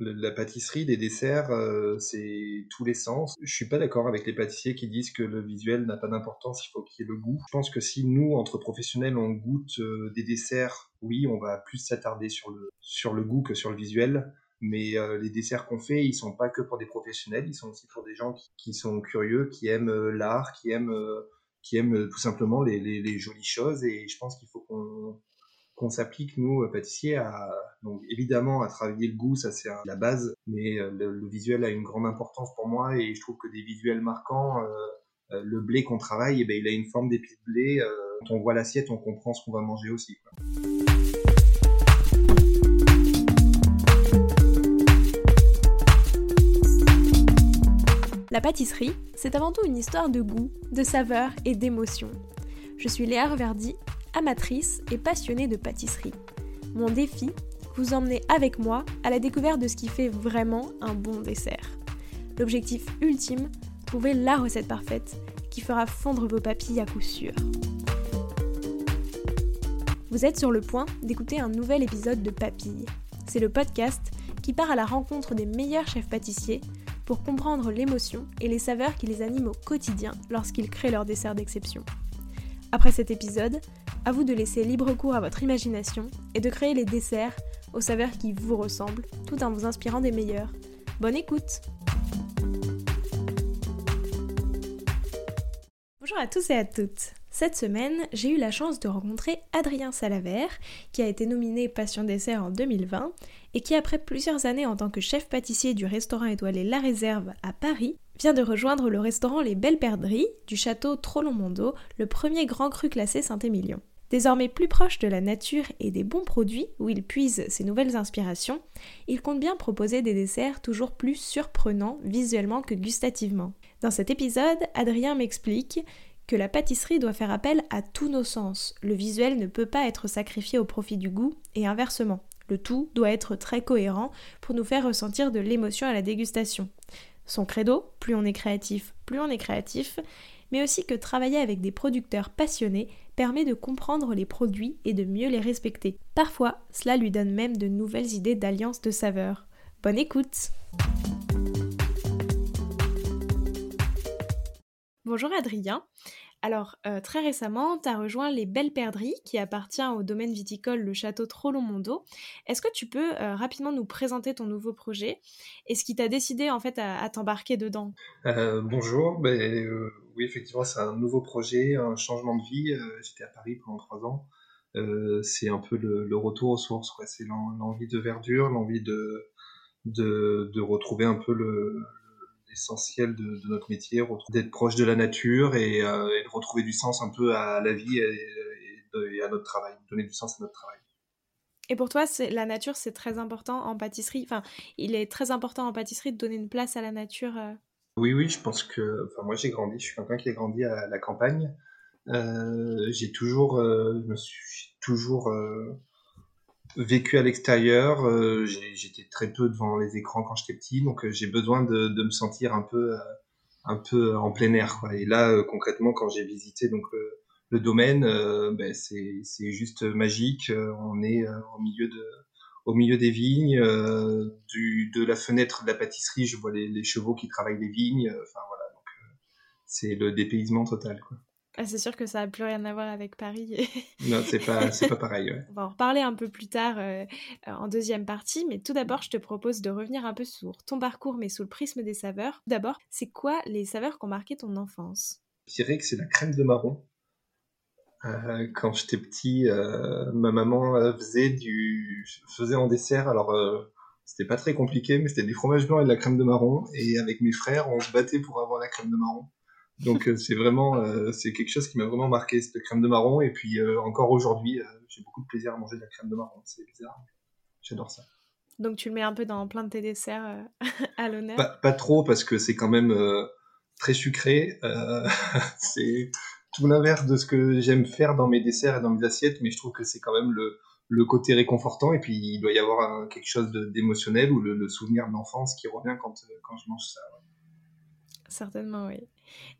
La pâtisserie, les desserts, euh, c'est tous les sens. Je suis pas d'accord avec les pâtissiers qui disent que le visuel n'a pas d'importance, il faut qu'il y ait le goût. Je pense que si nous, entre professionnels, on goûte euh, des desserts, oui, on va plus s'attarder sur le, sur le goût que sur le visuel. Mais euh, les desserts qu'on fait, ils sont pas que pour des professionnels, ils sont aussi pour des gens qui, sont curieux, qui aiment l'art, qui aiment, qui aiment tout simplement les, les, les, jolies choses. Et je pense qu'il faut qu'on qu'on s'applique, nous, euh, pâtissiers, à, évidemment, à travailler le goût, ça c'est la base, mais euh, le, visuel a une grande importance pour moi et je trouve que des visuels marquants, euh, le blé qu'on travaille, eh ben, il a une forme d'épice de blé. quand on voit l'assiette, on comprend ce qu'on va manger aussi. La pâtisserie, c'est avant tout une histoire de goût, de saveur et d'émotion. Je suis Léa Reverdy amatrice et passionnée de pâtisserie. Mon défi, vous emmener avec moi à la découverte de ce qui fait vraiment un bon dessert. L'objectif ultime, trouver la recette parfaite qui fera fondre vos papilles à coup sûr. Vous êtes sur le point d'écouter un nouvel épisode de Papilles. C'est le podcast qui part à la rencontre des meilleurs chefs pâtissiers pour comprendre l'émotion et les saveurs qui les animent au quotidien lorsqu'ils créent leurs desserts d'exception. Après cet épisode, à vous de laisser libre cours à votre imagination et de créer les desserts aux saveurs qui vous ressemblent, tout en vous inspirant des meilleurs. Bonne écoute Bonjour à tous et à toutes cette semaine, j'ai eu la chance de rencontrer Adrien Salavert, qui a été nominé Passion Dessert en 2020 et qui, après plusieurs années en tant que chef pâtissier du restaurant étoilé La Réserve à Paris, vient de rejoindre le restaurant Les Belles Perdrix du château Trollon-Mondo, le premier grand cru classé Saint-Émilion. Désormais plus proche de la nature et des bons produits où il puise ses nouvelles inspirations, il compte bien proposer des desserts toujours plus surprenants visuellement que gustativement. Dans cet épisode, Adrien m'explique que la pâtisserie doit faire appel à tous nos sens. Le visuel ne peut pas être sacrifié au profit du goût et inversement. Le tout doit être très cohérent pour nous faire ressentir de l'émotion à la dégustation. Son credo, plus on est créatif, plus on est créatif, mais aussi que travailler avec des producteurs passionnés permet de comprendre les produits et de mieux les respecter. Parfois, cela lui donne même de nouvelles idées d'alliance de saveurs. Bonne écoute Bonjour Adrien. Alors, euh, très récemment, tu as rejoint les Belles Perdrix, qui appartient au domaine viticole le château Trollon-Mondo. Est-ce que tu peux euh, rapidement nous présenter ton nouveau projet et ce qui t'a décidé en fait à, t'embarquer dedans? Euh, Bonjour, ben, oui, effectivement, c'est un nouveau projet, un changement de vie. J'étais à Paris pendant trois ans. c'est un peu le, retour aux sources, c'est l'envie de verdure, l'envie de, de, retrouver un peu le, essentiel de, notre métier, d'être proche de la nature euh, et, de retrouver du sens un peu à la vie et, à notre travail, donner du sens à notre travail. Et pour toi, la nature, c'est très important en pâtisserie? Enfin, il est très important en pâtisserie de donner une place à la nature. Euh? Oui, oui, je pense que. Enfin, moi, j'ai grandi. Je suis quelqu'un qui a grandi à la campagne. Euh, j'ai toujours, je me suis toujours vécu à l'extérieur. Euh, j'étais très peu devant les écrans quand j'étais petit, donc euh, j'ai besoin de, de, me sentir un peu, euh, un peu en plein air. Quoi. Et là, concrètement, quand j'ai visité donc le domaine, ben, c'est juste magique. on est au milieu de au milieu des vignes, du, de la fenêtre de la pâtisserie, je vois les, les chevaux qui travaillent les vignes. Enfin voilà, donc c'est le dépaysement total. Quoi. Ah, c'est sûr que ça n'a plus rien à voir avec Paris. non, c'est pas, pas pareil. On va en reparler un peu plus tard euh, en deuxième partie, mais tout d'abord, je te propose de revenir un peu sur ton parcours, mais sous le prisme des saveurs. D'abord, c'est quoi les saveurs qui ont marqué ton enfance? Je dirais que c'est la crème de marron. Euh, quand j'étais petit, euh, ma maman faisait du faisait en dessert. Alors c'était pas très compliqué, mais c'était du fromage blanc et de la crème de marron. Et avec mes frères, on se battait pour avoir la crème de marron. Donc euh, c'est vraiment euh, c'est quelque chose qui m'a vraiment marqué cette crème de marron et puis euh, encore aujourd'hui j'ai beaucoup de plaisir à manger de la crème de marron c'est bizarre j'adore ça. Donc tu le mets un peu dans plein de tes desserts à l'honneur? Pas, trop parce que c'est quand même très sucré c'est tout l'inverse de ce que j'aime faire dans mes desserts et dans mes assiettes mais je trouve que c'est quand même le le côté réconfortant et puis il doit y avoir quelque chose d'émotionnel ou le, souvenir de l'enfance qui revient quand, quand je mange ça. Certainement, oui.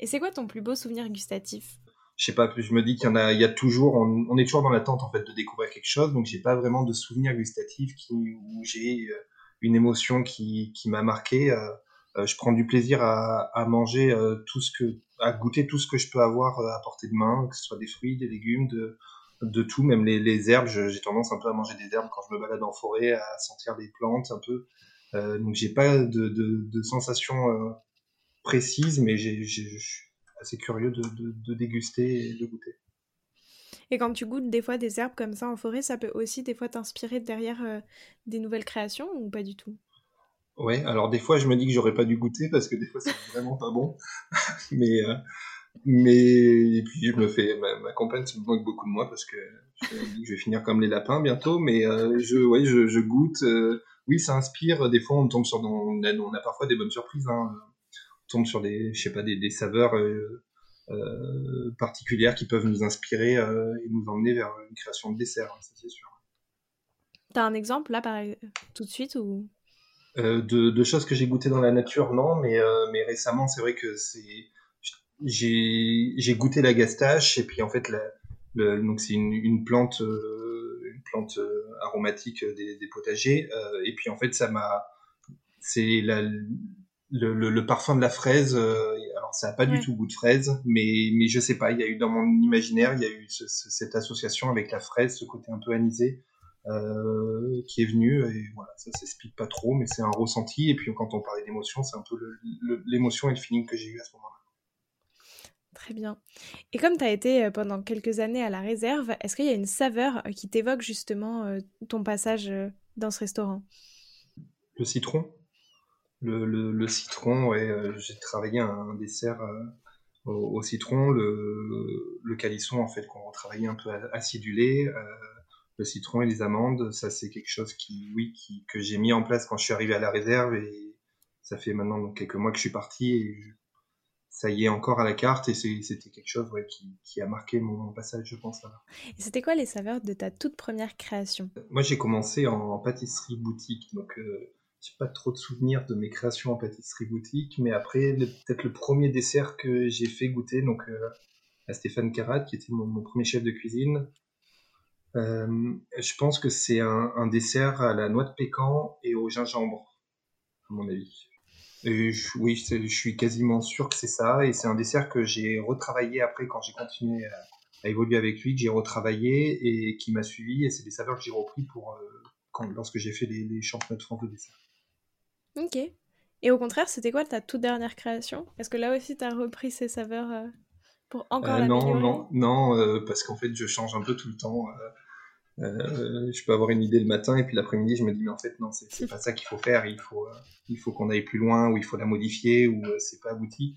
Et c'est quoi ton plus beau souvenir gustatif? Je sais pas, je me dis qu'il y a, toujours, on, est toujours dans l'attente en fait de découvrir quelque chose, donc j'ai pas vraiment de souvenir gustatif où j'ai une émotion qui, m'a marqué. je prends du plaisir à, manger tout ce que, à goûter tout ce que je peux avoir à portée de main, que ce soit des fruits, des légumes, de, tout, même les, les herbes. J'ai tendance un peu à manger des herbes quand je me balade en forêt, à sentir des plantes un peu. Euh, donc j'ai pas de, de, sensation euh, précise, mais je suis assez curieux de, de, déguster et de goûter. Et quand tu goûtes des fois des herbes comme ça en forêt, ça peut aussi des fois t'inspirer derrière euh, des nouvelles créations ou pas du tout? Ouais, alors des fois je me dis que j'aurais pas dû goûter parce que des fois c'est vraiment pas bon. mais euh, mais et puis je me fais ma, ma compagne se moque beaucoup de moi parce que je vais finir comme les lapins bientôt. Mais euh, je ouais je, je goûte. Oui, ça inspire. Des fois on tombe sur on a, on a parfois des bonnes surprises. Hein. Tombe sur des je sais pas des, des saveurs. Euh, euh, particulières qui peuvent nous inspirer euh, et nous emmener vers une création de dessert, hein, ça c'est sûr. T'as un exemple là par... tout de suite ou? De, de, choses que j'ai goûtées dans la nature, non, mais, mais récemment, c'est vrai que c'est j'ai goûté la gastache et puis en fait la, le, donc c'est une, une, plante euh, une plante euh, aromatique des, des potagers euh, et puis en fait ça m'a c'est la le, le, le, parfum de la fraise alors ça a pas ouais. du tout goût de fraise mais mais je sais pas il y a eu dans mon imaginaire il y a eu ce, ce, cette association avec la fraise ce côté un peu anisé euh, qui est venu et voilà ça s'explique pas trop mais c'est un ressenti et puis quand on parlait d'émotion c'est un peu l'émotion et le feeling que j'ai eu à ce moment-là Très bien. Et comme tu as été euh, pendant quelques années à la réserve, est-ce qu'il y a une saveur euh, qui t'évoque justement ton passage dans ce restaurant? Le citron. Le, le, le citron, ouais, j'ai travaillé un, dessert au, au, citron, le, le calisson en fait qu'on travaillait un peu acidulé. Euh, le citron et les amandes, ça c'est quelque chose qui, oui, qui, que j'ai mis en place quand je suis arrivé à la réserve et ça fait maintenant donc, quelques mois que je suis parti et je, ça y est encore à la carte et c'était quelque chose ouais, qui, qui, a marqué mon passage, je pense. Là. Et c'était quoi les saveurs de ta toute première création? Moi j'ai commencé en, en, pâtisserie boutique, donc euh, j'ai pas trop de souvenirs de mes créations en pâtisserie boutique, mais après peut-être le premier dessert que j'ai fait goûter donc euh, à Stéphane Carat, qui était mon, premier chef de cuisine, euh, je pense que c'est un, dessert à la noix de pécan et au gingembre, à mon avis. Oui, je suis quasiment sûr que c'est ça. Et c'est un dessert que j'ai retravaillé après quand j'ai continué à, évoluer avec lui, que j'ai retravaillé et qui m'a suivi. Et c'est des saveurs que j'ai repris pour euh, lorsque j'ai fait les, les championnats de France de dessert. Ok. Et au contraire, c'était quoi ta toute dernière création? Est-ce que là aussi, tu as repris ces saveurs euh, pour encore euh, Non, non, non, euh, parce qu'en fait, je change un peu tout le temps. Euh, je peux avoir une idée le matin et puis l'après-midi, je me dis mais en fait non, c'est pas ça qu'il faut faire. Il faut, il faut qu'on aille plus loin ou il faut la modifier ou c'est pas abouti.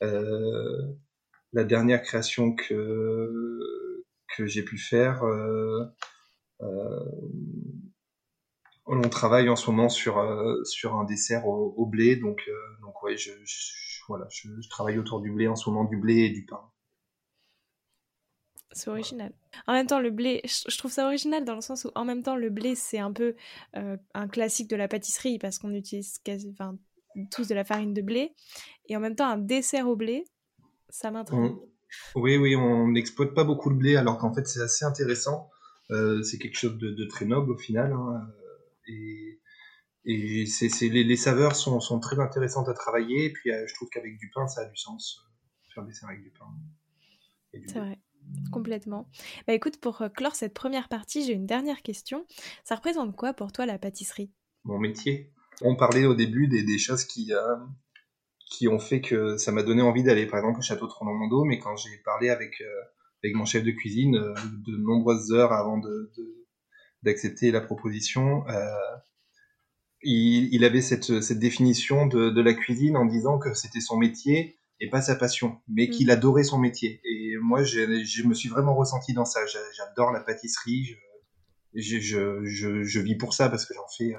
la dernière création que que j'ai pu faire. On travaille en ce moment sur sur un dessert au, au blé, donc donc ouais, je, je voilà, je, je, travaille autour du blé en ce moment, du blé et du pain. C'est original. En même temps, le blé, je trouve ça original dans le sens où, en même temps, le blé, c'est un peu euh, un classique de la pâtisserie parce qu'on utilise quasi, enfin, tous de la farine de blé. Et en même temps, un dessert au blé, ça m'intrigue. Oui, oui, on n'exploite pas beaucoup le blé alors qu'en fait, c'est assez intéressant. Euh, c'est quelque chose de, de, très noble au final. Hein, et et les, les, saveurs sont, sont, très intéressantes à travailler. Et puis, euh, je trouve qu'avec du pain, ça a du sens. Euh, faire des avec du pain. C'est vrai. Complètement. Bah écoute, pour euh, clore cette première partie, j'ai une dernière question. Ça représente quoi pour toi la pâtisserie? Mon métier. On parlait au début des, des choses qui, euh, qui ont fait que ça m'a donné envie d'aller par exemple au château de Tronon-Mondo, mais quand j'ai parlé avec, euh, avec mon chef de cuisine euh, de nombreuses heures avant de, de, d'accepter la proposition, euh, il, il, avait cette, cette définition de, de, la cuisine en disant que c'était son métier et pas sa passion, mais mmh. qu'il adorait son métier. Et moi, je, je, me suis vraiment ressenti dans ça. J'adore la pâtisserie. Je, je, je, je, vis pour ça parce que j'en fais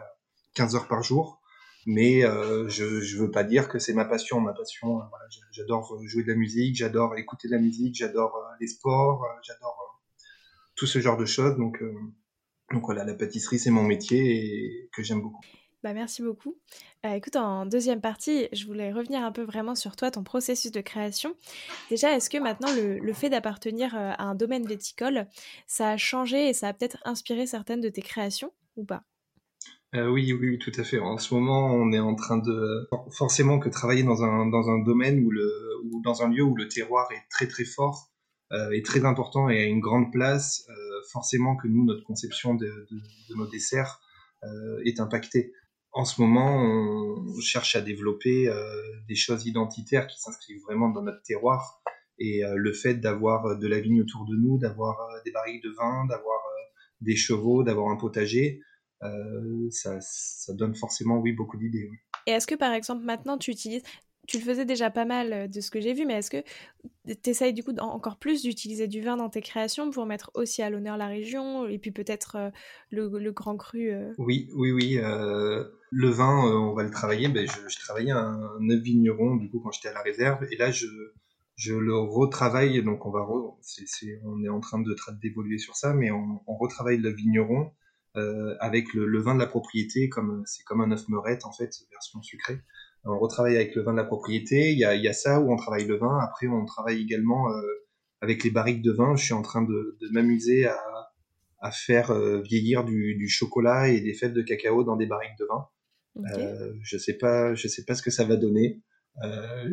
15 heures par jour. Mais euh, je je veux pas dire que c'est ma passion. Ma passion, euh, voilà, j'adore jouer de la musique, j'adore écouter de la musique, j'adore euh, les sports, euh, j'adore euh, tout ce genre de choses. Donc, donc voilà, la pâtisserie, c'est mon métier et que j'aime beaucoup. Bah, merci beaucoup. Euh, écoute, en deuxième partie, je voulais revenir un peu vraiment sur toi, ton processus de création. Déjà, est-ce que maintenant le, le fait d'appartenir à un domaine viticole, ça a changé et ça a peut-être inspiré certaines de tes créations ou pas? Euh, oui, oui, tout à fait. En ce moment, on est en train de forcément que travailler dans un dans un domaine ou dans un lieu où le terroir est très très fort euh, est très important et a une grande place. Euh, forcément que nous, notre conception de, nos desserts euh, est impactée. En ce moment, on cherche à développer euh, des choses identitaires qui s'inscrivent vraiment dans notre terroir. Et euh, le fait d'avoir de la vigne autour de nous, d'avoir des barriques de vin, d'avoir des chevaux, d'avoir un potager, euh, ça, ça, donne forcément, oui, beaucoup d'idées. Et est-ce que, par exemple, maintenant, tu utilises... Tu le faisais déjà pas mal de ce que j'ai vu, mais est-ce que tu essayes du coup encore plus d'utiliser du vin dans tes créations pour mettre aussi à l'honneur la région et puis peut-être euh, le, grand cru euh... Oui, oui, oui. Euh, le vin, on va le travailler. Ben, je, travaillais un neuf vigneron du coup quand j'étais à la réserve et là je, je le retravaille. Donc on va, est, on est en train de d'évoluer sur ça, mais on, retravaille le vigneron euh, avec le, le, vin de la propriété, comme c'est comme un œuf meurette en fait, version sucrée. On retravaille avec le vin de la propriété. Il y a, il y a ça où on travaille le vin. Après, on travaille également euh, avec les barriques de vin. Je suis en train de, de m'amuser à, à faire euh, vieillir du, du, chocolat et des fèves de cacao dans des barriques de vin. Okay. Euh, je sais pas, je sais pas ce que ça va donner.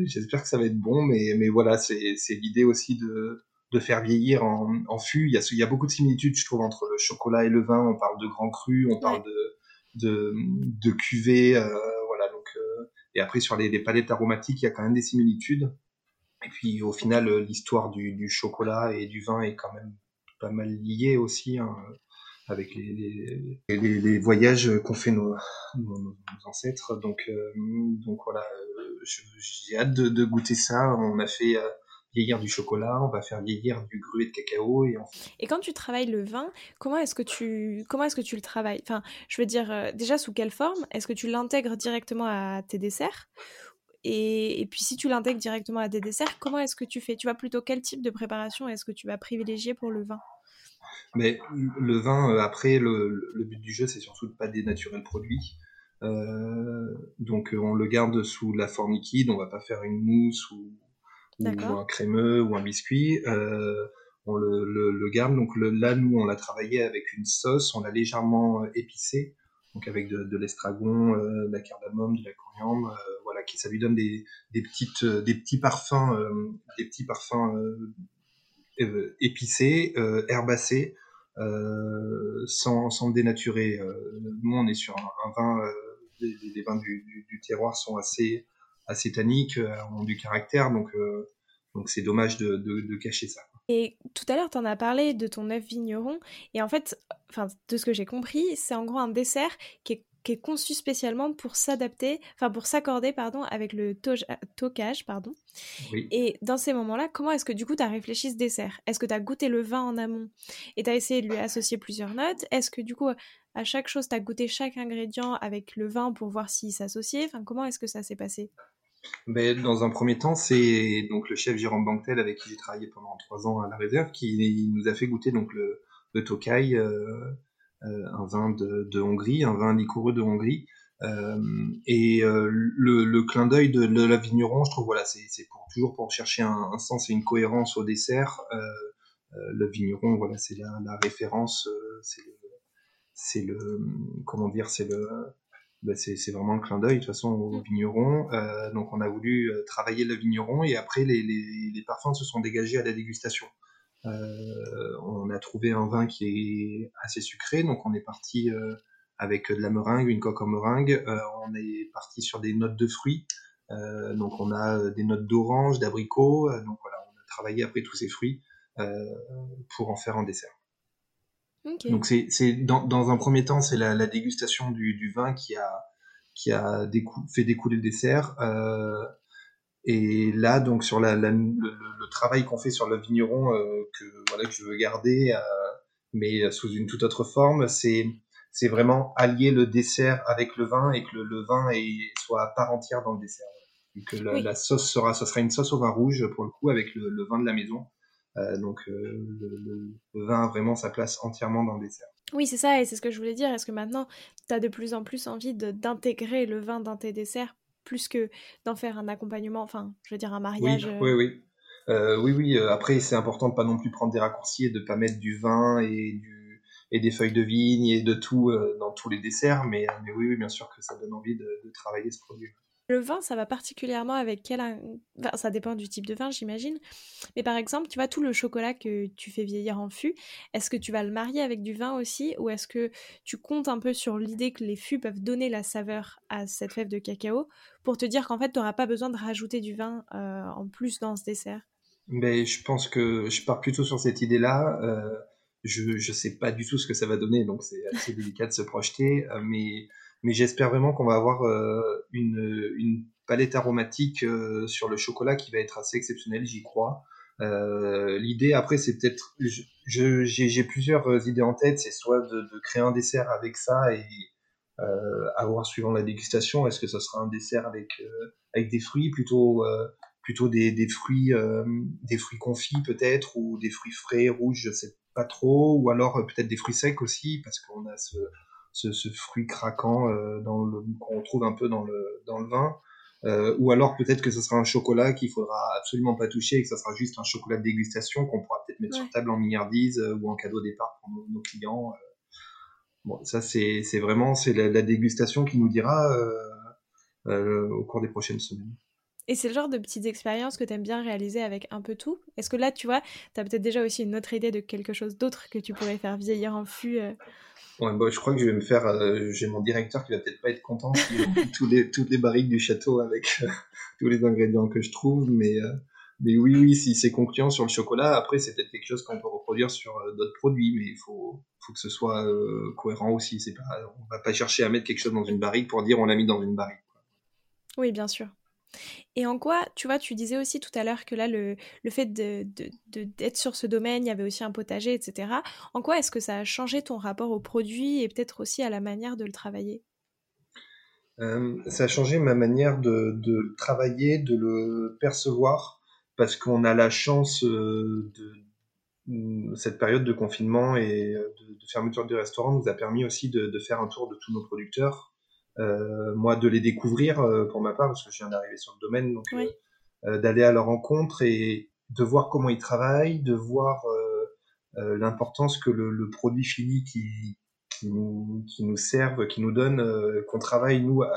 J'espère que ça va être bon, mais mais voilà, c'est l'idée aussi de de faire vieillir en, en fût. Il y, a, il y a beaucoup de similitudes, je trouve, entre le chocolat et le vin. On parle de grand cru, on parle de, de, de cuvée. Euh, voilà, donc, euh, et après, sur les, palettes aromatiques, il y a quand même des similitudes. Et puis, au final, l'histoire du, chocolat et du vin est quand même pas mal liée aussi, hein, avec les, voyages qu'ont fait nos, ancêtres. Donc, euh, donc voilà, j'ai hâte de, de, goûter ça. On a fait vieillir du chocolat, on va faire vieillir du gruet de cacao et on... Et quand tu travailles le vin, comment est-ce que tu comment est-ce que tu le travailles? Enfin, je veux dire euh, déjà sous quelle forme? Est-ce que tu l'intègres directement à tes desserts? Et, et, puis si tu l'intègres directement à tes desserts, comment est-ce que tu fais? Tu vas plutôt quel type de préparation? Est-ce que tu vas privilégier pour le vin? Mais le vin, euh, après, le, le, but du jeu, c'est surtout de pas dénaturer le produit. Euh, donc on le garde sous la forme liquide, on va pas faire une mousse ou ou un crémeux ou un biscuit. Euh, on le, le, le, garde. Donc le, là, nous, on l'a travaillé avec une sauce, on l'a légèrement épicé, donc avec de, de l'estragon, euh, de la cardamome, de la coriandre, euh, voilà, qui ça lui donne des, des petites, des petits parfums, euh, des petits parfums euh, épicés, herbacés, sans, sans dénaturer. nous, on est sur un, un vin, les, les, vins du, du, du, terroir sont assez assez tanniques, ont du caractère, donc euh, donc c'est dommage de, de, de, cacher ça. Et tout à l'heure, tu en as parlé de ton œuf vigneron, et en fait, enfin, de ce que j'ai compris, c'est en gros un dessert qui est, qui est conçu spécialement pour s'adapter, enfin pour s'accorder, pardon, avec le tocage, pardon. Oui. Et dans ces moments-là, comment est-ce que du coup tu as réfléchi ce dessert? Est-ce que tu as goûté le vin en amont? Et tu as essayé de lui associer plusieurs notes? Est-ce que du coup, à chaque chose, tu as goûté chaque ingrédient avec le vin pour voir s'il s'associait? Enfin, comment est-ce que ça s'est passé? Ben, dans un premier temps, c'est donc le chef Jérôme Banquetel avec qui j'ai travaillé pendant trois ans à la réserve qui nous a fait goûter donc le, le Tokai, euh, euh, un vin de, Hongrie, un vin liquoreux de Hongrie. Euh, et le, clin d'œil de, de, la vigneron, je trouve voilà, c'est pour toujours pour chercher un, sens et une cohérence au dessert. Le vigneron, voilà, c'est la, référence, c'est le, le, comment dire, c'est le bah c'est vraiment le clin d'œil de toute façon au mmh. vigneron. Euh, donc on a voulu euh, travailler le vigneron et après les, les, les, parfums se sont dégagés à la dégustation. Euh, on a trouvé un vin qui est assez sucré, donc on est parti euh, avec de la meringue, une coque en meringue. Euh, on est parti sur des notes de fruits, euh, donc on a des notes d'orange, d'abricot. donc voilà, on a travaillé après tous ces fruits pour en faire un dessert. Okay. Donc c'est c'est dans, dans un premier temps c'est la, la dégustation du, du vin qui a qui a décou fait découler le dessert euh, et là donc sur la, la le, le, travail qu'on fait sur le vigneron euh, que voilà que je veux garder euh, mais sous une toute autre forme c'est c'est vraiment allier le dessert avec le vin et que le, le vin est, soit à part entière dans le dessert et que la, oui. la sauce sera ce sera une sauce au vin rouge pour le coup avec le, le vin de la maison donc euh, le, le, vin a vraiment sa place entièrement dans le dessert. Oui, c'est ça, et c'est ce que je voulais dire. Est-ce que maintenant, tu as de plus en plus envie d'intégrer le vin dans tes desserts plus que d'en faire un accompagnement, enfin, je veux dire un mariage Oui, oui, oui. Euh, oui, oui. Après, c'est important de pas non plus prendre des raccourcis et de pas mettre du vin et du, et des feuilles de vigne et de tout dans tous les desserts. Mais, mais oui, oui, bien sûr que ça donne envie de, de travailler ce produit. Le vin, ça va particulièrement avec quel... Enfin, ça dépend du type de vin, j'imagine. Mais par exemple, tu vois, tout le chocolat que tu fais vieillir en fût, est-ce que tu vas le marier avec du vin aussi Ou est-ce que tu comptes un peu sur l'idée que les fûts peuvent donner la saveur à cette fève de cacao pour te dire qu'en fait, tu n'auras pas besoin de rajouter du vin euh, en plus dans ce dessert? Mais je pense que je pars plutôt sur cette idée-là. Euh, je ne sais pas du tout ce que ça va donner, donc c'est assez délicat de se projeter. Euh, mais mais j'espère vraiment qu'on va avoir euh, une, une, palette aromatique euh, sur le chocolat qui va être assez exceptionnelle, j'y crois. Euh, L'idée après, c'est peut-être, j'ai plusieurs idées en tête, c'est soit de, de, créer un dessert avec ça et euh, avoir suivant la dégustation, est-ce que ce sera un dessert avec avec des fruits plutôt plutôt des, des fruits des fruits confits peut-être ou des fruits frais rouges, je sais pas trop, ou alors peut-être des fruits secs aussi parce qu'on a ce ce, ce fruit craquant euh, dans le qu'on trouve un peu dans le dans le vin. Euh, ou alors peut-être que ce sera un chocolat qu'il faudra absolument pas toucher et que ce sera juste un chocolat de dégustation qu'on pourra peut-être mettre sur table en milliardise euh, ou en cadeau départ pour nos, clients. Bon, ça c'est c'est vraiment c'est la, la, dégustation qui nous dira au cours des prochaines semaines. Et c'est le genre de petites expériences que tu aimes bien réaliser avec un peu tout. Est-ce que là, tu vois, tu as peut-être déjà aussi une autre idée de quelque chose d'autre que tu pourrais faire vieillir en fût Ouais, bah, je crois que je vais me faire. Euh, j'ai mon directeur qui va peut-être pas être content si tous les toutes les barriques du château avec euh, tous les ingrédients que je trouve, mais euh, mais oui oui si c'est concluant sur le chocolat, après c'est peut-être quelque chose qu'on peut reproduire sur d'autres produits, mais il faut faut que ce soit cohérent aussi. C'est pas on va pas chercher à mettre quelque chose dans une barrique pour dire on l'a mis dans une barrique. Oui bien sûr. Et en quoi, tu vois, tu disais aussi tout à l'heure que là, le, le fait d'être de, de, sur ce domaine, il y avait aussi un potager, etc. En quoi est-ce que ça a changé ton rapport au produit et peut-être aussi à la manière de le travailler? Euh, Ça a changé ma manière de, de, le travailler, de le percevoir, parce qu'on a la chance euh, de cette période de confinement et de, de fermeture du restaurant nous a permis aussi de, faire un tour de tous nos producteurs euh, moi de les découvrir euh, pour ma part parce que je viens d'arriver sur le domaine donc euh, d'aller à leur rencontre et de voir comment ils travaillent de voir l'importance que le, le, produit fini qui, qui nous, qui nous servent, qui nous donne, qu'on travaille nous à,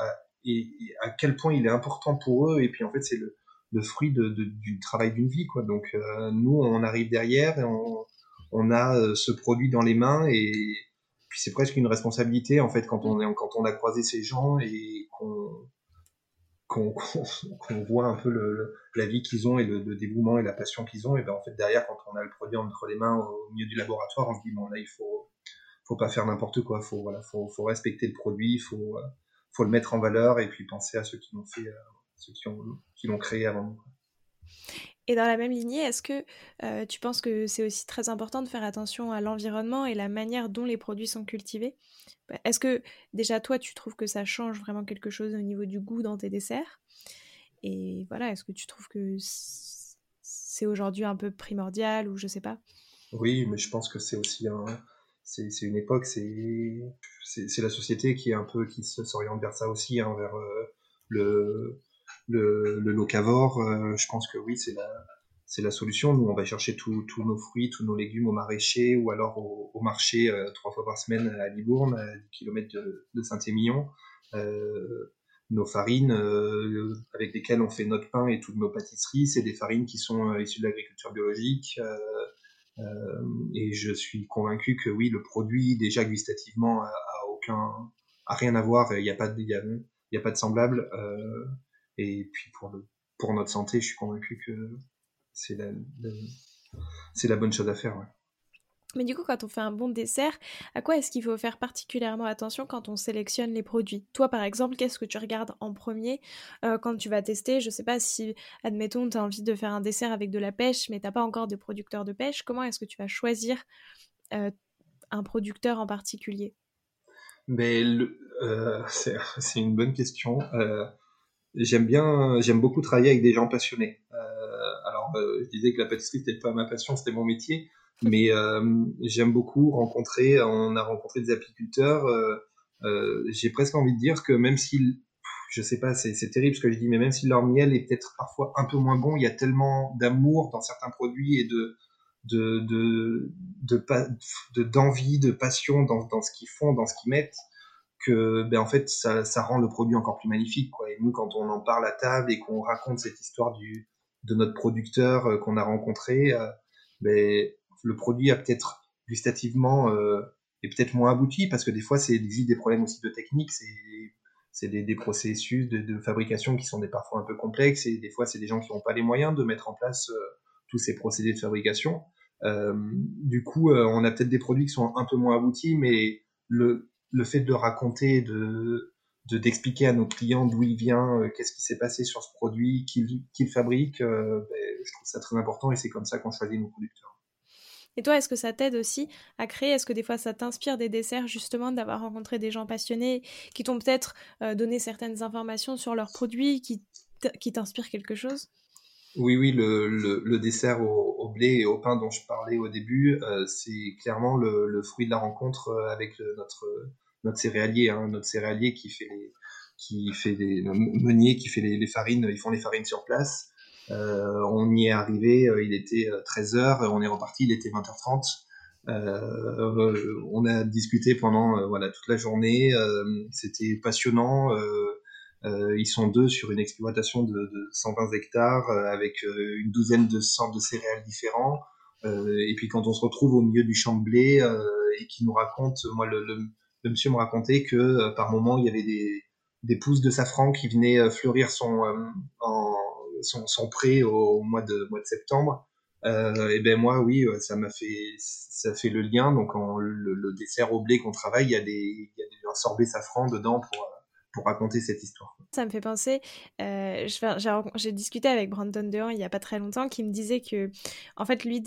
et, à quel point il est important pour eux. Et puis en fait, c'est le, le, fruit de, de, du travail d'une vie, quoi. Donc nous, on arrive derrière et on, on a ce produit dans les mains et, puis c'est presque une responsabilité en fait quand on est quand on a croisé ces gens et qu'on qu'on voit un peu le, la vie qu'ils ont et le, dévouement et la passion qu'ils ont et ben en fait derrière quand on a le produit entre les mains au milieu du laboratoire on se dit bon là il faut faut pas faire n'importe quoi. Faut voilà faut, faut respecter le produit faut faut le mettre en valeur et puis penser à ceux qui l'ont fait euh, ceux qui ont qui l'ont créé avant nous et dans la même lignée, est-ce que euh, tu penses que c'est aussi très important de faire attention à l'environnement et la manière dont les produits sont cultivés? Bah, Est-ce que déjà toi, tu trouves que ça change vraiment quelque chose au niveau du goût dans tes desserts? Et voilà, est-ce que tu trouves que c'est aujourd'hui un peu primordial ou je sais pas? Oui, mais je pense que c'est aussi un, c'est, une époque, c'est, c'est, la société qui est un peu qui s'oriente vers ça aussi, hein, vers euh, le le, le locavore, euh, je pense que oui, c'est la, c'est la solution. Nous, on va chercher tous nos fruits, tous nos légumes au maraîcher ou alors au, marché euh, trois fois par semaine à Libourne, à 10 km de, Saint-Émilion. Euh, nos farines avec lesquelles on fait notre pain et toutes nos pâtisseries, c'est des farines qui sont issues de l'agriculture biologique. et je suis convaincu que oui, le produit déjà gustativement a, aucun, a rien à voir. Il n'y a pas de, il y a pas de semblable. Et puis pour, le, pour notre santé, je suis convaincu que c'est la, c'est la bonne chose à faire. Ouais. Mais du coup, quand on fait un bon dessert, à quoi est-ce qu'il faut faire particulièrement attention quand on sélectionne les produits? Toi, par exemple, qu'est-ce que tu regardes en premier euh, quand tu vas tester? Je sais pas si, admettons, tu as envie de faire un dessert avec de la pêche, mais tu pas encore de producteur de pêche. Comment est-ce que tu vas choisir euh, un producteur en particulier? Mais euh, c'est une bonne question. J'aime bien, j'aime beaucoup travailler avec des gens passionnés. Euh, alors, euh, je disais que la pâtisserie c'était pas ma passion, c'était mon métier, mais euh, j'aime beaucoup rencontrer. On a rencontré des apiculteurs. J'ai presque envie de dire que même si, je sais pas, c'est terrible ce que je dis, mais même si leur miel est peut-être parfois un peu moins bon, il y a tellement d'amour dans certains produits et de de de d'envie, de, passion dans, dans ce qu'ils font, dans ce qu'ils mettent, que ben en fait ça, rend le produit encore plus magnifique. Quoi. Et nous, quand on en parle à table et qu'on raconte cette histoire du de notre producteur euh, qu'on a rencontré, euh, ben, le produit a peut-être gustativement euh, est peut-être moins abouti parce que des fois c'est des, des problèmes aussi de technique, c'est c'est des, des, processus de, fabrication qui sont des, parfois un peu complexes et des fois c'est des gens qui n'ont pas les moyens de mettre en place euh, tous ces procédés de fabrication. Du coup, on a peut-être des produits qui sont un peu moins aboutis, mais le, le fait de raconter, de d'expliquer à nos clients d'où il vient, euh, qu'est-ce qui s'est passé sur ce produit, qui le fabrique, euh, ben, je trouve ça très important et c'est comme ça qu'on choisit nos producteurs. Et toi, est-ce que ça t'aide aussi à créer? Est-ce que des fois ça t'inspire des desserts justement d'avoir rencontré des gens passionnés qui t'ont peut-être euh, donné certaines informations sur leurs produits, qui t'inspirent quelque chose? Oui, oui, le, le, dessert au, blé et au pain dont je parlais au début, euh, c'est clairement le, le, fruit de la rencontre euh, avec notre, notre céréalier, hein, notre céréalier qui fait les, qui fait les meunier, qui fait les, les, farines, ils font les farines sur place. Euh, on y est arrivé, euh, il était 13h, euh, on est reparti, il était 20h30. Euh, on a discuté pendant voilà toute la journée, c'était passionnant. Ils sont deux sur une exploitation de, de 120 hectares avec une douzaine de centres de céréales différents. et puis quand on se retrouve au milieu du champ de blé et qui nous raconte, moi le, monsieur me racontait que par moment il y avait des, pousses de safran qui venaient fleurir son, en, son, prêt au, mois de mois de septembre. Euh, et ben moi oui ça m'a fait ça fait le lien donc en, le, dessert au blé qu'on travaille il y a des il y a un sorbet safran dedans pour raconter cette histoire. Ça me fait penser, euh, j'ai discuté avec Brandon Dehan il n'y a pas très longtemps qui me disait que, en fait, lui,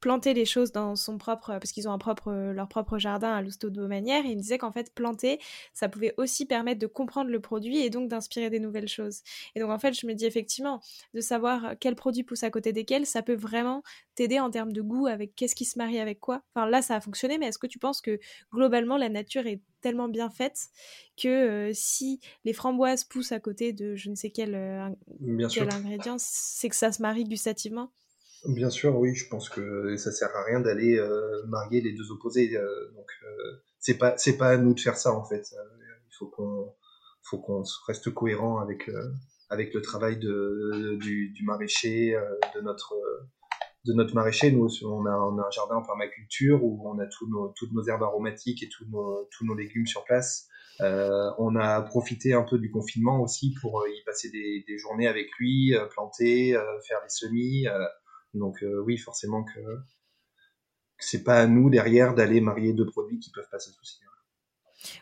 planter les choses dans son propre, parce qu'ils ont un propre, leur propre jardin à l'Ousto de Beaumanière, et il me disait qu'en fait, planter, ça pouvait aussi permettre de comprendre le produit et donc d'inspirer des nouvelles choses. Et donc, en fait, je me dis effectivement, de savoir quel produit pousse à côté desquels, ça peut vraiment t'aider en termes de goût avec qu'est-ce qui se marie avec quoi. Enfin, là, ça a fonctionné, mais est-ce que tu penses que globalement, la nature est tellement bien faite que euh, si les framboises poussent à côté de je ne sais quel, euh, quel ingrédient, c'est que ça se marie gustativement Bien sûr, oui, je pense que ça sert à rien d'aller euh, marier les deux opposés. donc c'est pas c'est pas à nous de faire ça en fait. il faut qu'on faut qu'on reste cohérent avec avec le travail de, du, du maraîcher, de notre de notre maraîcher. Nous, on a, un jardin en permaculture où on a toutes nos herbes aromatiques et tous nos, légumes sur place. Euh, on a profité un peu du confinement aussi pour euh, y passer des, journées avec lui, euh, planter, faire les semis. donc oui, forcément que, que c'est pas à nous derrière d'aller marier deux produits qui peuvent pas s'associer.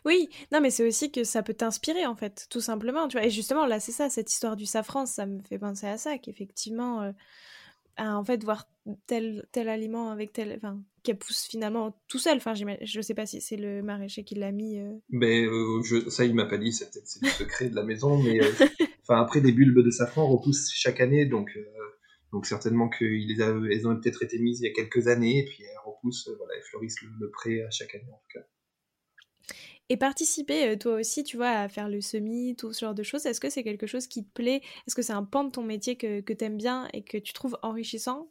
Oui, non, mais c'est aussi que ça peut t'inspirer en fait, tout simplement. Tu vois. Et justement, là, c'est ça, cette histoire du safran, ça me fait penser à ça, qu'effectivement, à en fait voir tel, tel aliment avec tel. Enfin, qui pousse finalement tout seul. Enfin, je sais pas si c'est le maraîcher qui l'a mis. Euh. Mais euh, je, ça, il m'a pas dit, c'est le secret de la maison. Mais euh, enfin, après, des bulbes de safran repoussent chaque année, donc. Donc certainement qu'elles elles ont peut-être été mises il y a quelques années et puis elles repoussent, voilà, elles fleurissent le, le pré à chaque année en tout cas. Et participer, euh, toi aussi, tu vois, à faire le semi, tout ce genre de choses, est-ce que c'est quelque chose qui te plaît? Est-ce que c'est un pan de ton métier que, que tu aimes bien et que tu trouves enrichissant